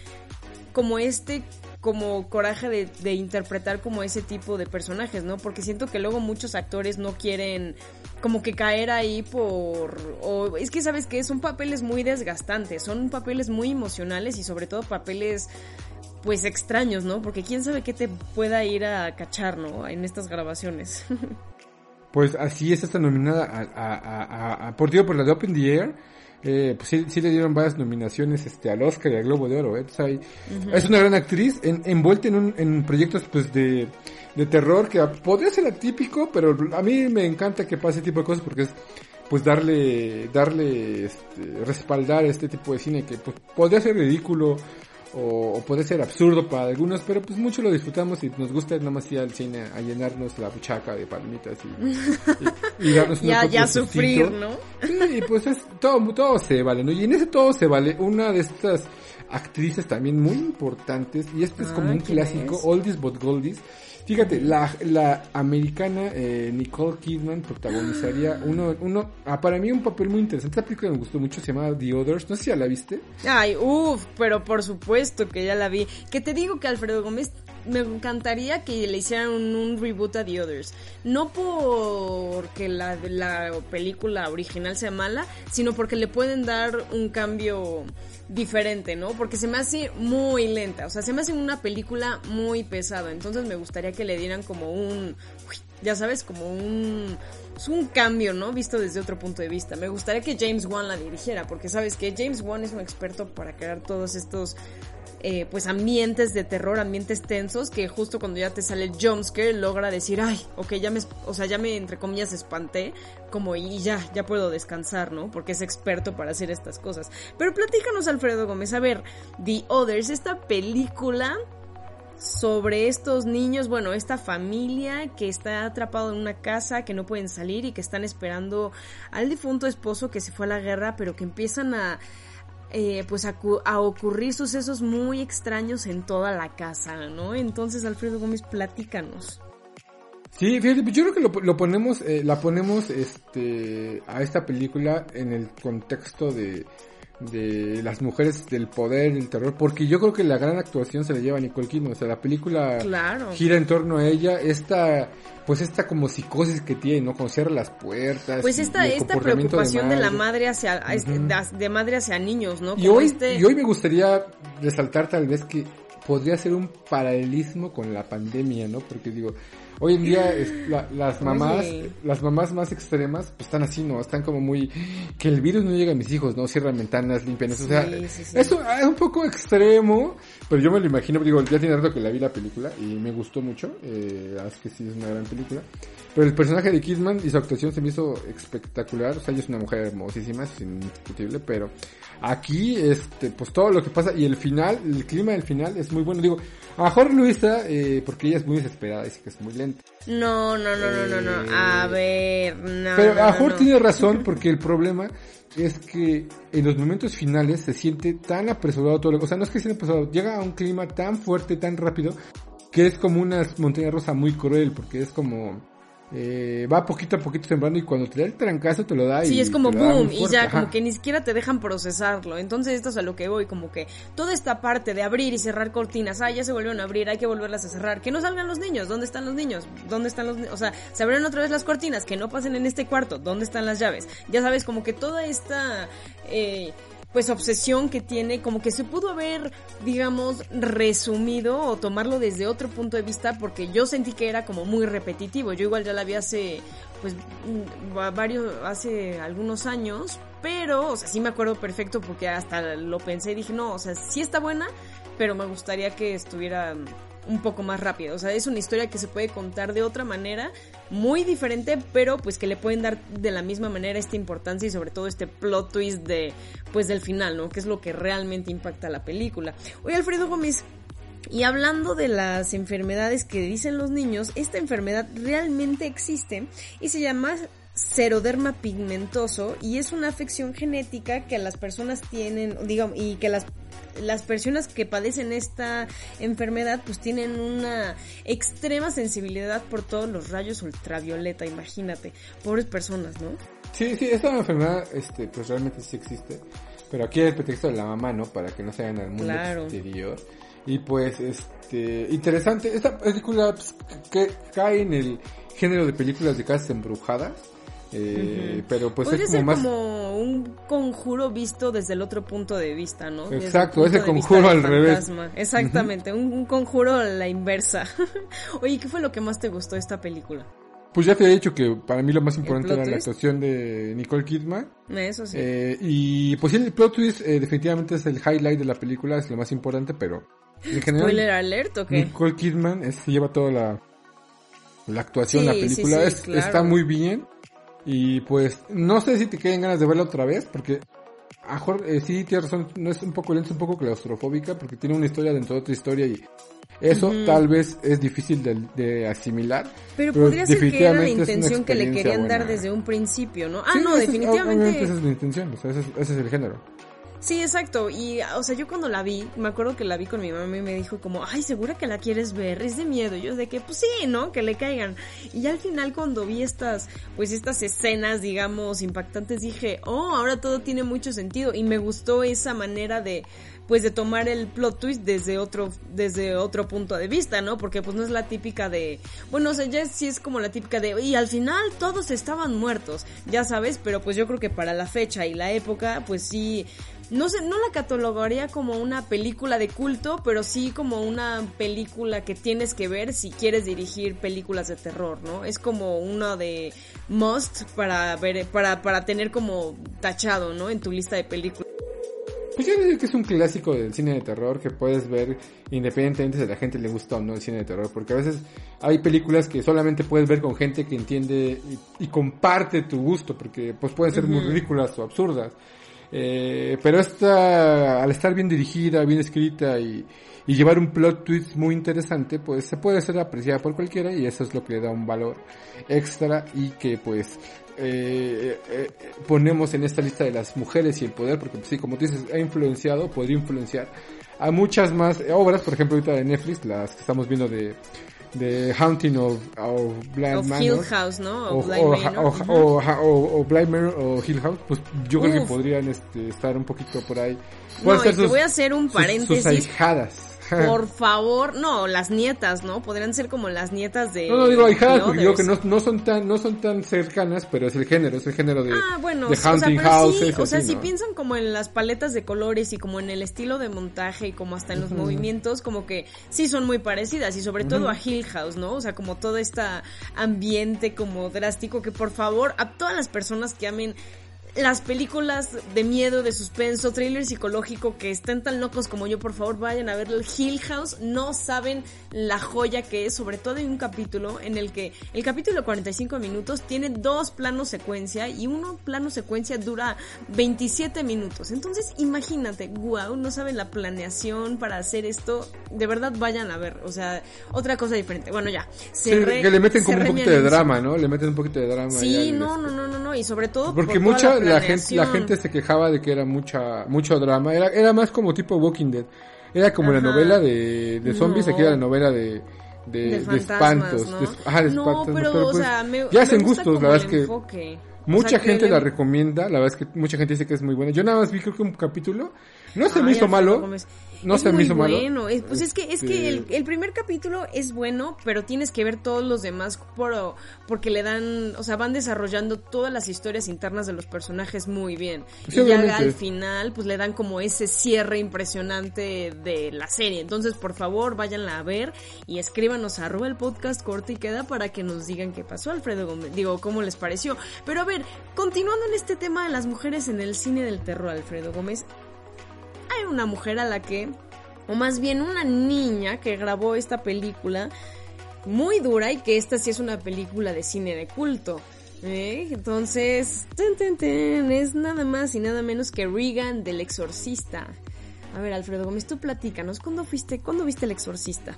como este como coraje de, interpretar como ese tipo de personajes, ¿no? Porque siento que luego muchos actores no quieren como que caer ahí por... O es que sabes que son papeles muy desgastantes, son papeles muy emocionales y sobre todo papeles pues extraños, ¿no? Porque quién sabe qué te pueda ir a cachar, ¿no? En estas grabaciones. [LAUGHS] Pues así es esta nominada a, a, por por la de Open the Air. Eh, pues sí, sí le dieron varias nominaciones este al Oscar y al Globo de Oro. ¿eh? Es una gran actriz en- envuelta en, un- en proyectos pues de, de terror que podría ser atípico, pero a mí me encanta que pase este tipo de cosas porque es pues darle darle este, respaldar este tipo de cine que pues podría ser ridículo o, o puede ser absurdo para algunos, pero pues mucho lo disfrutamos y nos gusta nada más ir al cine a llenarnos la buchaca de palomitas y, [LAUGHS] y- y darnos ya, ya sufrir, ¿no? Sí, pues es, todo, todo se vale, ¿no? Y en ese todo se vale una de estas actrices también muy importantes, y este es como Ah, un ¿quién clásico, es? Oldies but Goldies. Fíjate, la, la americana eh, Nicole Kidman protagonizaría [GASPS] uno, uno, ah, para mí un papel muy interesante. Esta película me gustó mucho, se llama The Others. No sé si ya la viste. Ay, uff, pero por supuesto que ya la vi. Que te digo que Alfredo Gómez me encantaría que le hicieran un, un reboot a The Others. No porque la, la película original sea mala, sino porque le pueden dar un cambio diferente, ¿no? Porque se me hace muy lenta, o sea, se me hace una película muy pesada, entonces me gustaría que le dieran como un, uy, ya sabes, como un, es un cambio, ¿no? Visto desde otro punto de vista. Me gustaría que James Wan la dirigiera, porque sabes que James Wan es un experto para crear todos estos eh, pues ambientes de terror, ambientes tensos, que justo cuando ya te sale el jumpscare logra decir, ay, ok, ya me, o sea, ya me entre comillas espanté, como y ya, ya puedo descansar, ¿no? Porque es experto para hacer estas cosas. Pero platícanos, Alfredo Gómez, a ver, The Others, esta película sobre estos niños, bueno, esta familia que está atrapado en una casa, que no pueden salir y que están esperando al difunto esposo que se fue a la guerra, pero que empiezan a eh, pues a, a ocurrir sucesos muy extraños en toda la casa, ¿no? Entonces, Alfredo Gómez, platícanos. Sí, fíjate, pues yo creo que lo, lo ponemos, eh, la ponemos, este, a esta película en el contexto de, de las mujeres del poder, del terror, porque yo creo que la gran actuación se la lleva a Nicole Kidman, o sea, la película Claro. gira en torno a ella, esta, pues esta como psicosis que tiene, ¿no? Con cerrar las puertas. Pues esta, esta preocupación de, la madre. hacia, Ujú. de, madre hacia niños, ¿no? Y hoy, este- y hoy me gustaría resaltar tal vez que podría ser un paralelismo con la pandemia, ¿no? Porque digo, hoy en día es- la- las mamás, Oye. las mamás más extremas, pues están así, ¿no? Están como muy, que el virus no llega a mis hijos, ¿no? Cierran ventanas, limpian eso. o sea, Sí, sí, sí. eso es un poco extremo, pero yo me lo imagino, digo, ya tiene rato que la vi la película y me gustó mucho, eh, es que sí es una gran película. Pero el personaje de Kidman y su actuación se me hizo espectacular, o sea, ella es una mujer hermosísima, es indiscutible, pero aquí, este, pues todo lo que pasa y el final, el clima del final es muy bueno, digo, a mejor Luisa, eh, porque ella es muy desesperada, dice que es muy lenta. No, no, no, no, no, no. Eh, A ver, no. Pero a no, mejor no. tiene razón porque el problema es que en los momentos finales se siente tan apresurado todo lo o sea, no es que sea apresurado, llega a un clima tan fuerte, tan rápido, que es como una montaña rusa muy cruel, porque es como, eh, va poquito a poquito sembrando y cuando te da el trancazo te lo da y Sí, es como boom y ya ajá. como que ni siquiera te dejan procesarlo. Entonces esto es a lo que voy, como que toda esta parte de abrir y cerrar cortinas, ah, ya se volvieron a abrir, hay que volverlas a cerrar. Que no salgan los niños, ¿dónde están los niños? ¿Dónde están los ni- O sea, se abrieron otra vez las cortinas, que no pasen en este cuarto, ¿dónde están las llaves? Ya sabes, como que toda esta... Eh, pues obsesión que tiene, como que se pudo haber, digamos, resumido o tomarlo desde otro punto de vista, porque yo sentí que era como muy repetitivo. Yo igual ya la vi hace, pues, mm, va- varios, hace algunos años, pero, o sea, sí me acuerdo perfecto porque hasta lo pensé y dije, no, o sea, sí está buena, pero me gustaría que estuviera un poco más rápido. O sea, es una historia que se puede contar de otra manera, muy diferente, pero pues que le pueden dar de la misma manera esta importancia y sobre todo este plot twist de, pues del final, ¿no? Que es lo que realmente impacta la película. Oye, Alfredo Gómez, y hablando de las enfermedades que dicen los niños, esta enfermedad realmente existe y se llama seroderma pigmentoso y es una afección genética que las personas tienen, digamos, y que las las personas que padecen esta enfermedad pues tienen una extrema sensibilidad por todos los rayos ultravioleta, imagínate, pobres personas, ¿no? Sí, sí, esta enfermedad, este, pues realmente sí existe. Pero aquí hay el pretexto de la mamá, ¿no? Para que no se vayan al mundo Claro. exterior. Y pues, este, interesante. Esta película pues, que cae en el género de películas de casas embrujadas. Eh, Pero pues Podría es como ser más... como un conjuro visto desde el otro punto de vista, ¿no? Exacto, ese conjuro al revés. Exactamente, un, un conjuro a la inversa. [LAUGHS] Oye, ¿qué fue lo que más te gustó de esta película? Pues ya te he dicho que para mí lo más importante era la actuación de Nicole Kidman. Eso sí. Eh, y pues sí, el plot twist eh, definitivamente es el highlight de la película, es lo más importante, pero en general... ¿Spoiler alert o qué? Nicole Kidman se lleva toda la, la actuación, Sí, la sí, película sí, es- claro. está muy bien. Y pues, no sé si te queden ganas de verla otra vez, porque a lo mejor eh, sí tienes razón, no es un poco lento, es un poco claustrofóbica, porque tiene una historia dentro de otra historia y eso tal vez es difícil de, de asimilar. Pero, pero podría ser que era la intención que le querían dar desde un principio, ¿no? Ah, Sí, no, es- definitivamente. obviamente esa es la intención, o sea, ese es, ese es el género. Sí, exacto. Y, o sea, yo cuando la vi, me acuerdo que la vi con mi mamá y me dijo como, ay, ¿segura que la quieres ver? Es de miedo. Y yo de que, pues sí, ¿no? Que le caigan. Y ya al final cuando vi estas, pues estas escenas, digamos, impactantes, dije, oh, ahora todo tiene mucho sentido. Y me gustó esa manera de, pues de tomar el plot twist desde otro, desde otro punto de vista, ¿no? Porque pues no es la típica de, bueno, o sea, ya sí es como la típica de, y al final todos estaban muertos, ya sabes, pero pues yo creo que para la fecha y la época, pues sí, no sé, no la catalogaría como una película de culto, pero sí como una película que tienes que ver si quieres dirigir películas de terror, ¿no? Es como una de must para ver, para, para tener como tachado, ¿no? En tu lista de películas. Pues yo diría que es un clásico del cine de terror que puedes ver independientemente si a la gente le gusta o no el cine de terror. Porque a veces hay películas que solamente puedes ver con gente que entiende y, y comparte tu gusto, porque pues pueden ser muy ridículas o absurdas. Eh, pero esta, al estar bien dirigida, bien escrita y, llevar un plot twist muy interesante, pues se puede ser apreciada por cualquiera y eso es lo que le da un valor extra y que pues eh, eh, ponemos en esta lista de las mujeres y el poder, porque pues, sí, como tú dices, ha influenciado, podría influenciar a muchas más obras, por ejemplo ahorita de Netflix, las que estamos viendo de de Haunting of, of Blind Of Manor, Hill House, ¿no? o, O Blind o- o- o- Blind Manor o Hill House, pues yo creo que Uf. podrían este, estar un poquito por ahí. No, y ser te voy a hacer un sus- paréntesis. Sus ahijadas. Por [LAUGHS] favor, no, las nietas, ¿no? Podrían ser como las nietas de... No, no digo ahijadas porque digo que no, no son tan, no son tan cercanas, pero es el género, es el género de, Ah, bueno, de sí, o sea, Houses. sí, o sea, así, si piensan como en las paletas de colores y como en el estilo de montaje y como hasta en los movimientos, como que sí son muy parecidas y sobre todo a Hill House, ¿no? O sea, como todo este ambiente como drástico que por favor a todas las personas que amen las películas de miedo, de suspenso, thriller psicológico que estén tan locos como yo, por favor vayan a ver el Hill House. No saben la joya que es, sobre todo hay un capítulo en el que el capítulo de 45 minutos tiene dos planos secuencia y uno plano secuencia dura 27 minutos. Entonces imagínate, wow, no saben la planeación para hacer esto. De verdad vayan a ver, o sea, otra cosa diferente. Bueno, ya. Sí, cerré- que le meten como un poquito de drama, ¿no? Le meten un poquito de drama. Sí, no, no, no, no, no, y sobre todo Porque por mucha, la, gente, la gente se quejaba de que era mucha, mucho drama. Era, era más como tipo Walking Dead. Era como la novela de, de zombies, No. aquí era la novela de, de, de de fantasmas, espantos. ¿no? de- ajá, de no, espantos. pero, pero, o pues, sea, me, ya me hacen gustos, la verdad es que. O mucha sea, gente le- la recomienda, la verdad es que mucha gente dice que es muy buena. Yo nada más vi creo que un capítulo, no se me Ay, hizo Alfredo malo, Gómez. No Es se me muy hizo malo. bueno. Es- pues es que es que el, el primer capítulo es bueno, pero tienes que ver todos los demás por, porque le dan, o sea, van desarrollando todas las historias internas de los personajes muy bien. Sí, y ya al final, pues le dan como ese cierre impresionante de la serie. Entonces, por favor, váyanla a ver y escríbanos a arroba el podcast corte y queda para que nos digan qué pasó, Alfredo Gómez. Digo, cómo les pareció. Pero a ver, continuando en este tema de las mujeres en el cine del terror, Alfredo Gómez, hay una mujer a la que, o más bien una niña que grabó esta película muy dura y que esta sí es una película de cine de culto. ¿eh? Entonces, ten, ten, ten, es nada más y nada menos que Regan del Exorcista. A ver, Alfredo Gómez, tú platícanos, ¿cuándo fuiste, cuándo viste El Exorcista?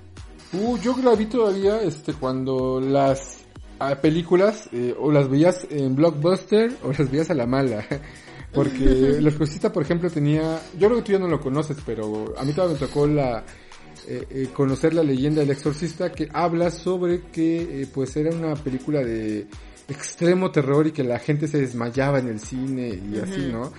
Uh, yo la vi todavía este, cuando las ah, películas eh, o las veías en Blockbuster o las veías a la mala. Porque [LAUGHS] El Exorcista, por ejemplo, tenía... Yo creo que tú ya no lo conoces, pero a mí todavía me tocó la... eh, eh, conocer la leyenda del exorcista que habla sobre que eh, pues era una película de extremo terror y que la gente se desmayaba en el cine y así, ¿no?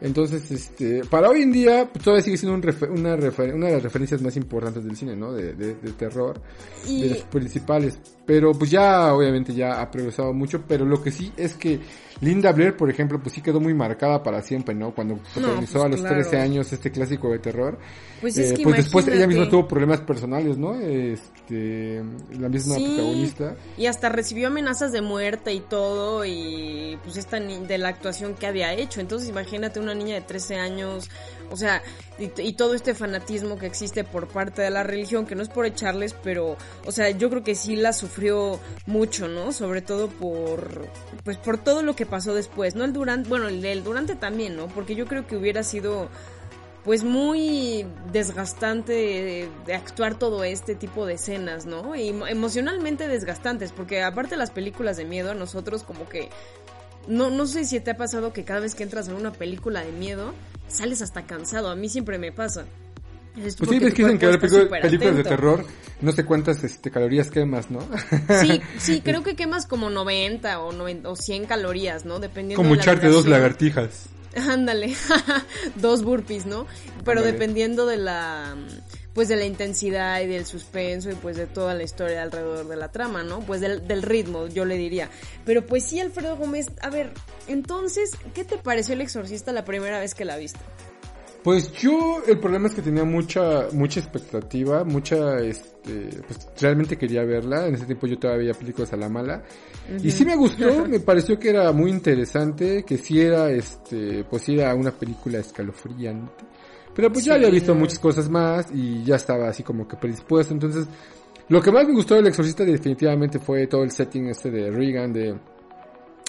Entonces, este, para hoy en día, pues, todavía sigue siendo un refer- una, refer- una de las referencias más importantes del cine, ¿no? De, de, de terror, Y- de los principales. Pero pues ya, obviamente, ya ha progresado mucho, pero lo que sí es que Linda Blair, por ejemplo, pues sí quedó muy marcada para siempre, ¿no? Cuando protagonizó pues, a los claro. 13 años este clásico de terror. Pues es Eh, que pues después ella misma tuvo problemas personales, ¿no? Este, la misma Sí, protagonista. Y hasta recibió amenazas de muerte y todo, y pues esta ni- de la actuación que había hecho. Entonces imagínate una niña de 13 años, o sea, y, y todo este fanatismo que existe por parte de la religión, que no es por echarles, pero, o sea, yo creo que sí la sufrió mucho, ¿no? Sobre todo por, pues por todo lo que pasó después, ¿no? El durante, bueno, el del durante también, ¿no? Porque yo creo que hubiera sido pues muy desgastante de, actuar todo este tipo de escenas, ¿no? Y emo- emocionalmente desgastantes, porque aparte de las películas de miedo, a nosotros como que... No, no sé si te ha pasado que cada vez que entras en una película de miedo, sales hasta cansado. A mí siempre me pasa. Es Pues sí, ves que dicen que ver películas, de terror, no sé cuántas este, calorías quemas, ¿no? Sí, sí, [LAUGHS] creo que quemas como 90 o, 90 o 100 calorías, ¿no? Dependiendo Como de la echarte dos lagartijas. [LAUGHS] Ándale, [LAUGHS] dos burpees, ¿no? Pero dependiendo de la pues de la intensidad y del suspenso y pues de toda la historia alrededor de la trama, ¿no? Pues del, del ritmo, yo le diría. Pero pues sí, Alfredo Gómez, a ver, entonces, ¿qué te pareció El Exorcista la primera vez que la viste? Pues yo, el problema es que tenía mucha, mucha expectativa, mucha, este, pues realmente quería verla. En ese tiempo yo todavía películas a la mala. Y sí me gustó, [LAUGHS] me pareció que era muy interesante, que sí era, este, pues sí era una película escalofriante. Pero pues ya había visto no. muchas cosas más y ya estaba así como que predispuesto. Entonces, lo que más me gustó del Exorcista definitivamente fue todo el setting este de Regan, de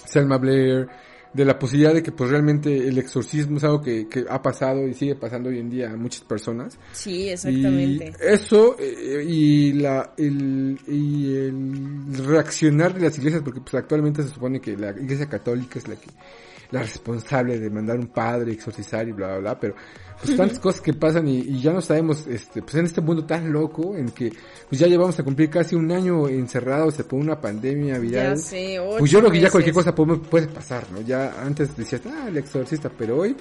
Selma Blair, de la posibilidad de que pues realmente el exorcismo es algo que, que ha pasado y sigue pasando hoy en día a muchas personas. Sí, exactamente. Y eso eh, y la el, y el reaccionar de las iglesias porque pues actualmente se supone que la iglesia católica es la que la responsable de mandar un padre exorcizar y bla bla bla pero pues tantas cosas que pasan y, y ya no sabemos este pues en este mundo tan loco en que pues ya llevamos a cumplir casi un año encerrados por una pandemia viral Ya sé, pues yo creo que ya cualquier cosa puede, puede pasar, ¿no? Ya antes decías, ah, el exorcista, pero hoy,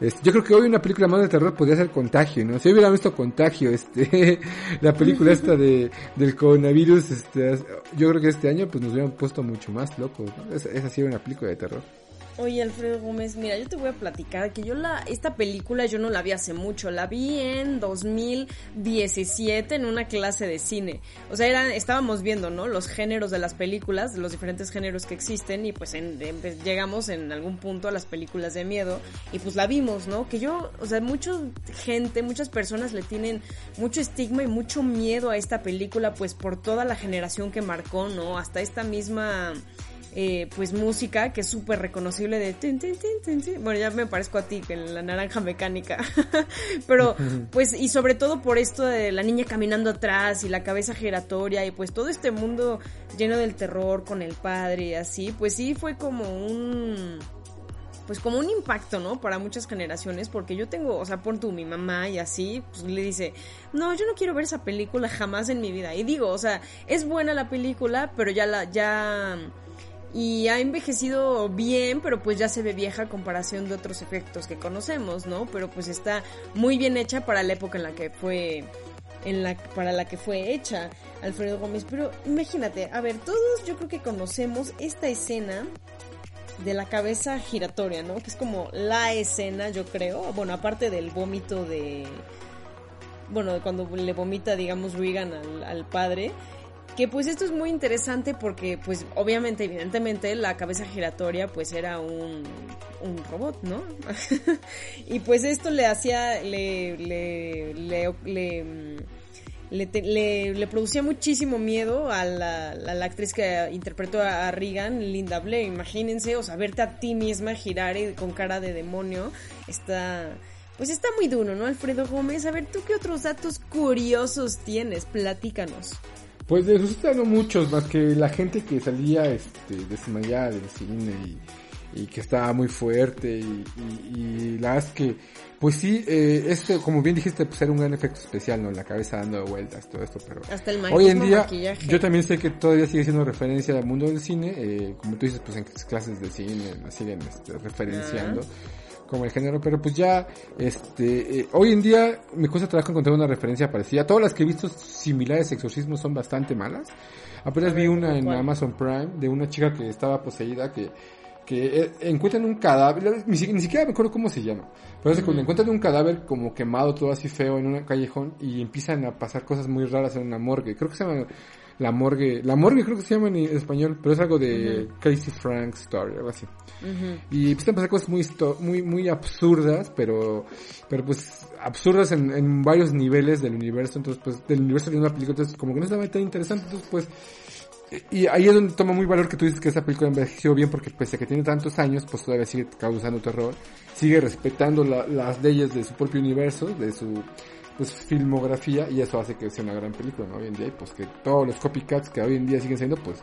este, yo creo que hoy una película más de terror podría ser Contagio, ¿no? Si hubiera visto Contagio, este, [LAUGHS] la película esta de, del coronavirus, este, yo creo que este año pues nos hubieran puesto mucho más locos, ¿no? Esa, esa sí una película de terror. Oye, Alfredo Gómez, mira, yo te voy a platicar que yo la, esta película yo no la vi hace mucho, la vi en 2017 en una clase de cine. O sea, era, estábamos viendo, ¿no? Los géneros de las películas, los diferentes géneros que existen y pues en- pues, llegamos en algún punto a las películas de miedo y pues la vimos, ¿no? Que yo, o sea, mucha gente, muchas personas le tienen mucho estigma y mucho miedo a esta película pues por toda la generación que marcó, ¿no? Hasta esta misma eh, pues música que es súper reconocible de tin, bueno ya me parezco a ti que la naranja mecánica [LAUGHS] pero [LAUGHS] pues y sobre todo por esto de la niña caminando atrás y la cabeza giratoria y pues todo este mundo lleno del terror con el padre y así pues sí fue como un pues como un impacto, ¿no? Para muchas generaciones, porque yo tengo, o sea, pon tú, mi mamá y así, pues le dice, no, yo no quiero ver esa película jamás en mi vida. Y digo, o sea, es buena la película, pero ya la, ya, y ha envejecido bien, pero pues ya se ve vieja a comparación de otros efectos que conocemos, ¿no? Pero pues está muy bien hecha para la época en la que fue en la para la que fue hecha Alfredo Gómez, pero imagínate, a ver, todos yo creo que conocemos esta escena de la cabeza giratoria, ¿no? Que es como la escena, yo creo, bueno, aparte del vómito de bueno, cuando le vomita, digamos, Regan al padre, que pues esto es muy interesante porque pues obviamente, evidentemente, la cabeza giratoria pues era un, un robot, ¿no? [LAUGHS] y pues esto le hacía, le, le, le, le, le, producía muchísimo miedo a la, a la actriz que interpretó a, Regan, Linda Blair. Imagínense, o sea, verte a ti misma girar y con cara de demonio, está... Pues está muy duro, ¿no, Alfredo Gómez? A ver, ¿tú qué otros datos curiosos tienes? Platícanos. Pues de Exorcista no muchos, más que la gente que salía este, desmayada del cine y, y que estaba muy fuerte y, y, y la verdad es que, pues sí, eh, este, como bien dijiste, pues era un gran efecto especial, ¿no? La cabeza dando vueltas, todo esto, pero... Hasta el Hoy en día, maquillaje. yo también sé que todavía sigue siendo referencia al mundo del cine, eh, como tú dices, pues en clases de cine la siguen este, referenciando como el género, pero pues ya, este, eh, hoy en día me cuesta trabajo encontrar una referencia parecida. Todas las que he visto similares a exorcismos son bastante malas. Apenas vi una en. Amazon Prime de una chica que estaba poseída que que eh, encuentran un cadáver, ni, si- ni siquiera me acuerdo cómo se llama, pero es que cuando encuentran un cadáver como quemado, todo así feo en un callejón y empiezan a pasar cosas muy raras en una morgue, creo que se llama la morgue, la morgue creo que se llama en español, pero es algo de Crazy Frank Story, algo así. Ujú. Y empiezan a pasar cosas muy, muy, muy absurdas, pero, pero pues absurdas en, en varios niveles del universo, entonces pues del universo de una película, entonces como que no estaba tan interesante, entonces pues y ahí es donde toma muy valor que tú dices que esa película envejeció bien porque pese a que tiene tantos años, pues todavía sigue causando terror, sigue respetando la- las leyes de su propio universo, de su pues, filmografía y eso hace que sea una gran película, ¿no? Hoy en día, y, pues que todos los copycats que hoy en día siguen siendo, pues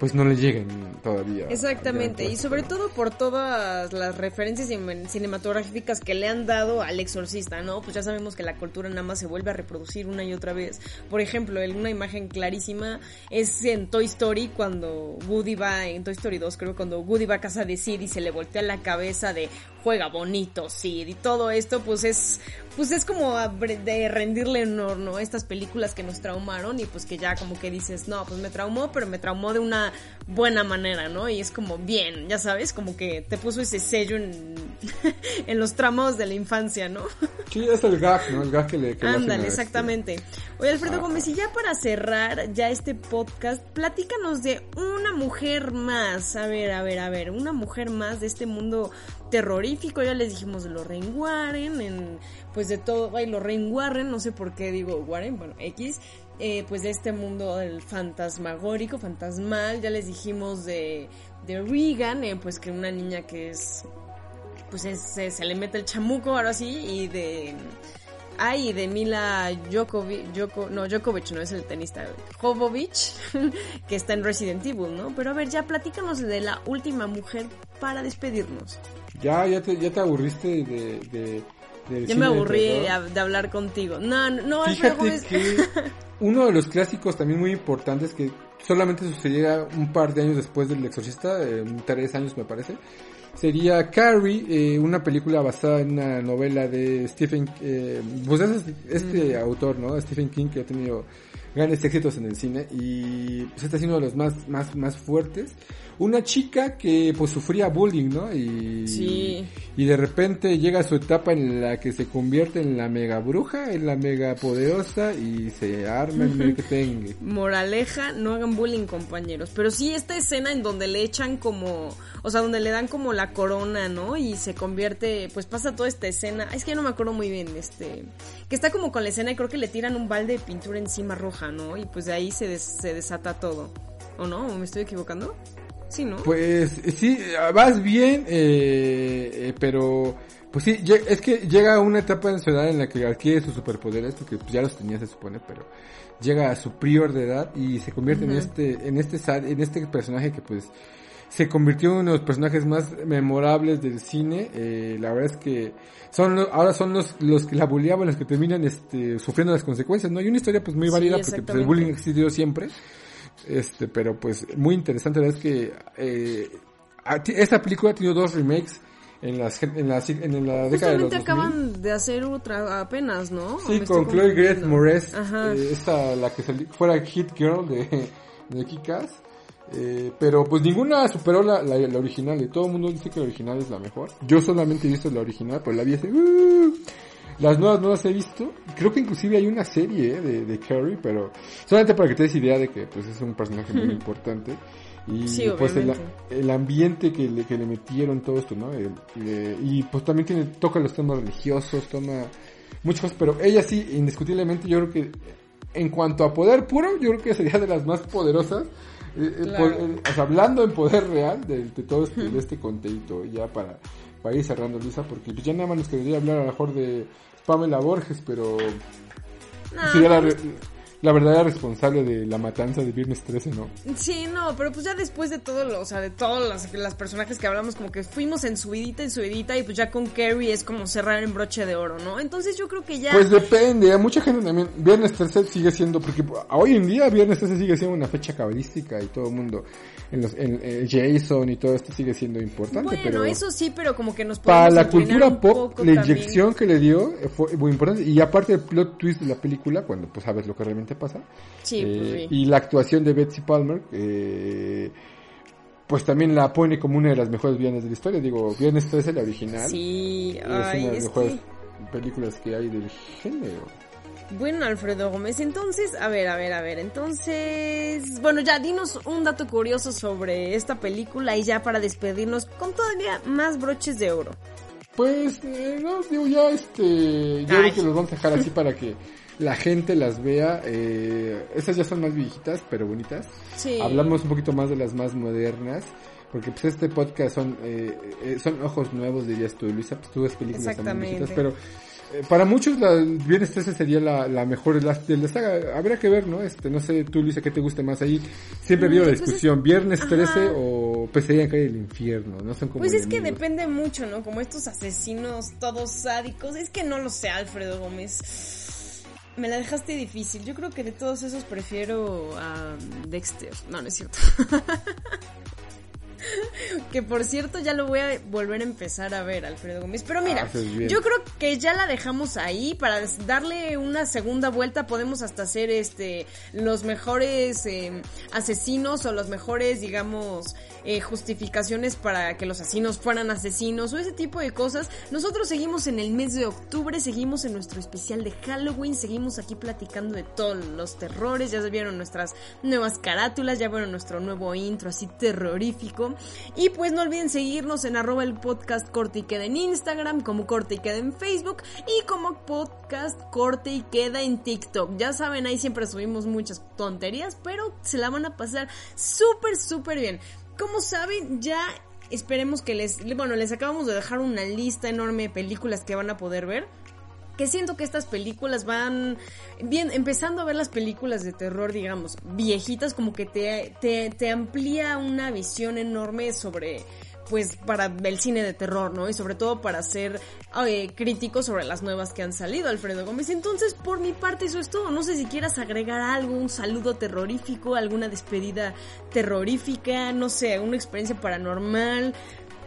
pues no le lleguen todavía. Exactamente, y sobre todo por todas las referencias cin- cinematográficas que le han dado al exorcista, ¿no? Pues ya sabemos que la cultura nada más se vuelve a reproducir una y otra vez. Por ejemplo, una imagen clarísima es en Toy Story cuando Woody va, en Toy Story 2 creo, cuando Woody va a casa de Sid y se le voltea la cabeza de juega bonito Sid y todo esto pues es pues es como de rendirle honor, ¿no? Estas películas que nos traumaron y pues que ya como que dices, no, pues me traumó, pero me traumó de una buena manera, ¿no? Y es como bien, ya sabes, como que te puso ese sello en, [LAUGHS] en los tramos de la infancia, ¿no? Sí, es el gag, ¿no? El gag que le que Ándale, este- exactamente. Oye, Alfredo Ah. Gómez, y ya para cerrar ya este podcast, platícanos de una mujer más. A ver, a ver, a ver, una mujer más de este mundo terrorífico. Ya les dijimos de Lorraine Warren, en, pues de todo, ay, Lorraine Warren, no sé por qué digo Warren, bueno, X. eh, pues de este mundo del fantasmagórico, fantasmal. Ya les dijimos de, de Regan, eh, pues que una niña que es pues es- se, se le mete el chamuco ahora sí y de ay de Mila Djokovic, Djoko- no Djokovic no es el tenista Jovovich [LAUGHS] que está en Resident Evil no pero a ver ya platícanos de la última mujer para despedirnos. Ya, ya te, ya te aburriste de... de me aburrí de, hablar contigo. No no, no Fíjate Gómez- que [LAUGHS] uno de los clásicos también muy importantes que solamente sucediera un par de años después del Exorcista, eh, tres años me parece, sería Carrie, eh, una película basada en una novela de Stephen, eh, pues es este autor, ¿no? Stephen King que ha tenido grandes éxitos en el cine y pues este es uno de los más, más, más fuertes. Una chica que pues sufría bullying, ¿no? Y, Sí. y de repente llega su etapa en la que se convierte en la mega bruja, en la mega poderosa y se arma el merequetengue. Moraleja, no hagan bullying compañeros. Pero sí esta escena en donde le echan como, o sea, donde le dan como la corona, ¿no? Y se convierte, pues pasa toda esta escena. Es que ya no me acuerdo muy bien, este, que está como con la escena y creo que le tiran un balde de pintura encima roja, ¿no? Y pues de ahí se, des- se desata todo. ¿O no? ¿O me estoy equivocando? Sí, ¿no? Pues sí, vas bien, eh, eh, pero pues sí, es que llega una etapa en su edad en la que adquiere sus superpoderes, porque pues, ya los tenía se supone, pero llega a su prior de edad y se convierte en este, en este en este personaje que pues se convirtió en uno de los personajes más memorables del cine. Eh, la verdad es que son ahora son los los que la bulleaban los que terminan este sufriendo las consecuencias, ¿no? Hay una historia pues muy Sí, válida porque pues, el bullying ha existido siempre. Este, pero pues muy interesante, la verdad es que eh, esta película ha tenido dos remakes en las en la, en la década de los Justamente 2000. acaban de hacer otra apenas, ¿no? ¿O Sí, con Chloe Grace? Moretz, eh, esta la que sali- fuera Hit Girl de, de Kikas. Eh, pero pues ninguna superó la, la, la original y todo el mundo dice que la original es la mejor. Yo solamente he visto la original, pero la vi hace... ¡uh! Las nuevas no las he visto. Creo que inclusive hay una serie eh, de, de Carrie, pero solamente para que te des idea de que pues es un personaje muy [LAUGHS] importante. Y Sí, pues el, el ambiente que le, que le metieron todo esto, ¿no? El- y pues también tiene, toca los temas religiosos, toma muchas cosas, pero ella sí, indiscutiblemente, yo creo que en cuanto a poder puro, yo creo que sería de las más poderosas. eh, eh, Claro. por- eh, o sea, hablando en poder real de, de todo este, de este conteito, ya para, para ir cerrando, Lisa, porque pues ya nada más nos quedaría hablar a lo mejor de Pamela Borges, pero No, sería la, la verdadera responsable de la matanza de Viernes 13, ¿no? Sí, no, pero pues ya después de todo, lo, o sea, de todos los, las personajes que hablamos, como que fuimos en subidita, en subidita, y pues ya con Carrie es como cerrar en broche de oro, ¿no? Entonces yo creo que ya... Pues depende, a mucha gente también, Viernes 13 sigue siendo, porque hoy en día Viernes 13 sigue siendo una fecha cabalística y todo el mundo, en los, en, eh, Jason y todo esto sigue siendo importante, bueno, pero eso sí, pero como que nos para la cultura pop, la también. inyección que le dio eh, fue muy importante, y aparte el plot twist de la película, cuando pues sabes lo que realmente pasa, Sí, pues eh, sí. y la actuación de Betsy Palmer, eh, pues también la pone como una de las mejores viernes de la historia, digo, Viernes 13, la original, Sí, es ay, una de las es mejores que... películas que hay del género. Bueno, Alfredo Gómez, entonces, a ver, a ver, a ver, entonces, bueno, ya dinos un dato curioso sobre esta película y ya para despedirnos con todavía más broches de oro. Pues, eh, no, digo, ya este, yo Ay. creo que los vamos a dejar así [LAUGHS] para que la gente las vea. Eh, estas ya son más viejitas, pero bonitas. Sí. Hablamos un poquito más de las más modernas. Porque pues este podcast son, eh, eh, son ojos nuevos, dirías tú, Luisa. Pues tú ves películas también Exactamente. viejitas, pero Eh, para muchos la, el Viernes 13 sería la, la mejor de la, de la saga. Habrá que ver, ¿no? Este, no sé, tú Luisa, ¿qué te guste más ahí? Siempre habido la Mm, pues es- discusión, Viernes Ajá. 13 o Pesadilla en calle del infierno, no son como Pues es que depende mucho, ¿no? Como estos asesinos todos sádicos. Es que no lo sé, Alfredo Gómez. Me la dejaste difícil. Yo creo que de todos esos prefiero a Dexter. No, no es cierto. [LAUGHS] [LAUGHS] que por cierto ya lo voy a volver a empezar a ver, Alfredo Gómez. Pero mira, Ah, bien. yo creo que ya la dejamos ahí para darle una segunda vuelta. Podemos hasta hacer este los mejores eh, asesinos o los mejores, digamos, eh, justificaciones para que los asesinos fueran asesinos o ese tipo de cosas. Nosotros seguimos en el mes de octubre, seguimos en nuestro especial de Halloween, seguimos aquí platicando de todos los terrores. Ya vieron nuestras nuevas carátulas, ya vieron nuestro nuevo intro así terrorífico. Y pues no olviden seguirnos en arroba el podcast corte y queda en Instagram, como corte y queda en Facebook y como podcast corte y queda en TikTok. Ya saben, ahí siempre subimos muchas tonterías, pero se la van a pasar súper, súper bien. Como saben, ya esperemos que les... Bueno, les acabamos de dejar una lista enorme de películas que van a poder ver que siento que estas películas van bien empezando a ver las películas de terror digamos viejitas como que te, te, te amplía una visión enorme sobre pues para el cine de terror, ¿no? Y sobre todo para ser eh, crítico sobre las nuevas que han salido, Alfredo Gómez. Entonces, por mi parte, eso es todo. No sé si quieras agregar algo, un saludo terrorífico, alguna despedida terrorífica, no sé, una experiencia paranormal.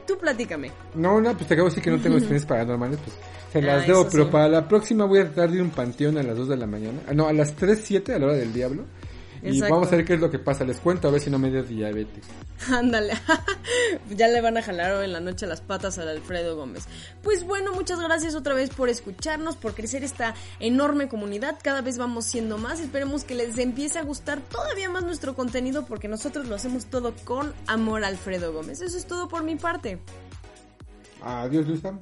Tú platícame. No, no, pues te acabo de decir que no tengo [LAUGHS] experiencias paranormales, pues se las Ah, debo, pero sí. para la próxima voy a tratar de ir a un panteón a las 2 de la mañana. Ah, no, a las 3, 7 a la hora del diablo. Y Exacto. vamos a ver qué es lo que pasa. Les cuento a ver si no me dio diabetes. [LAUGHS] Ándale, [LAUGHS] ya le van a jalar hoy en la noche las patas al Alfredo Gómez. Pues bueno, muchas gracias otra vez por escucharnos, por crecer esta enorme comunidad. Cada vez vamos siendo más. Esperemos que les empiece a gustar todavía más nuestro contenido porque nosotros lo hacemos todo con amor, Alfredo Gómez. Eso es todo por mi parte. Adiós, Luisa.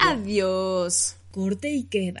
Adiós. Corte y queda.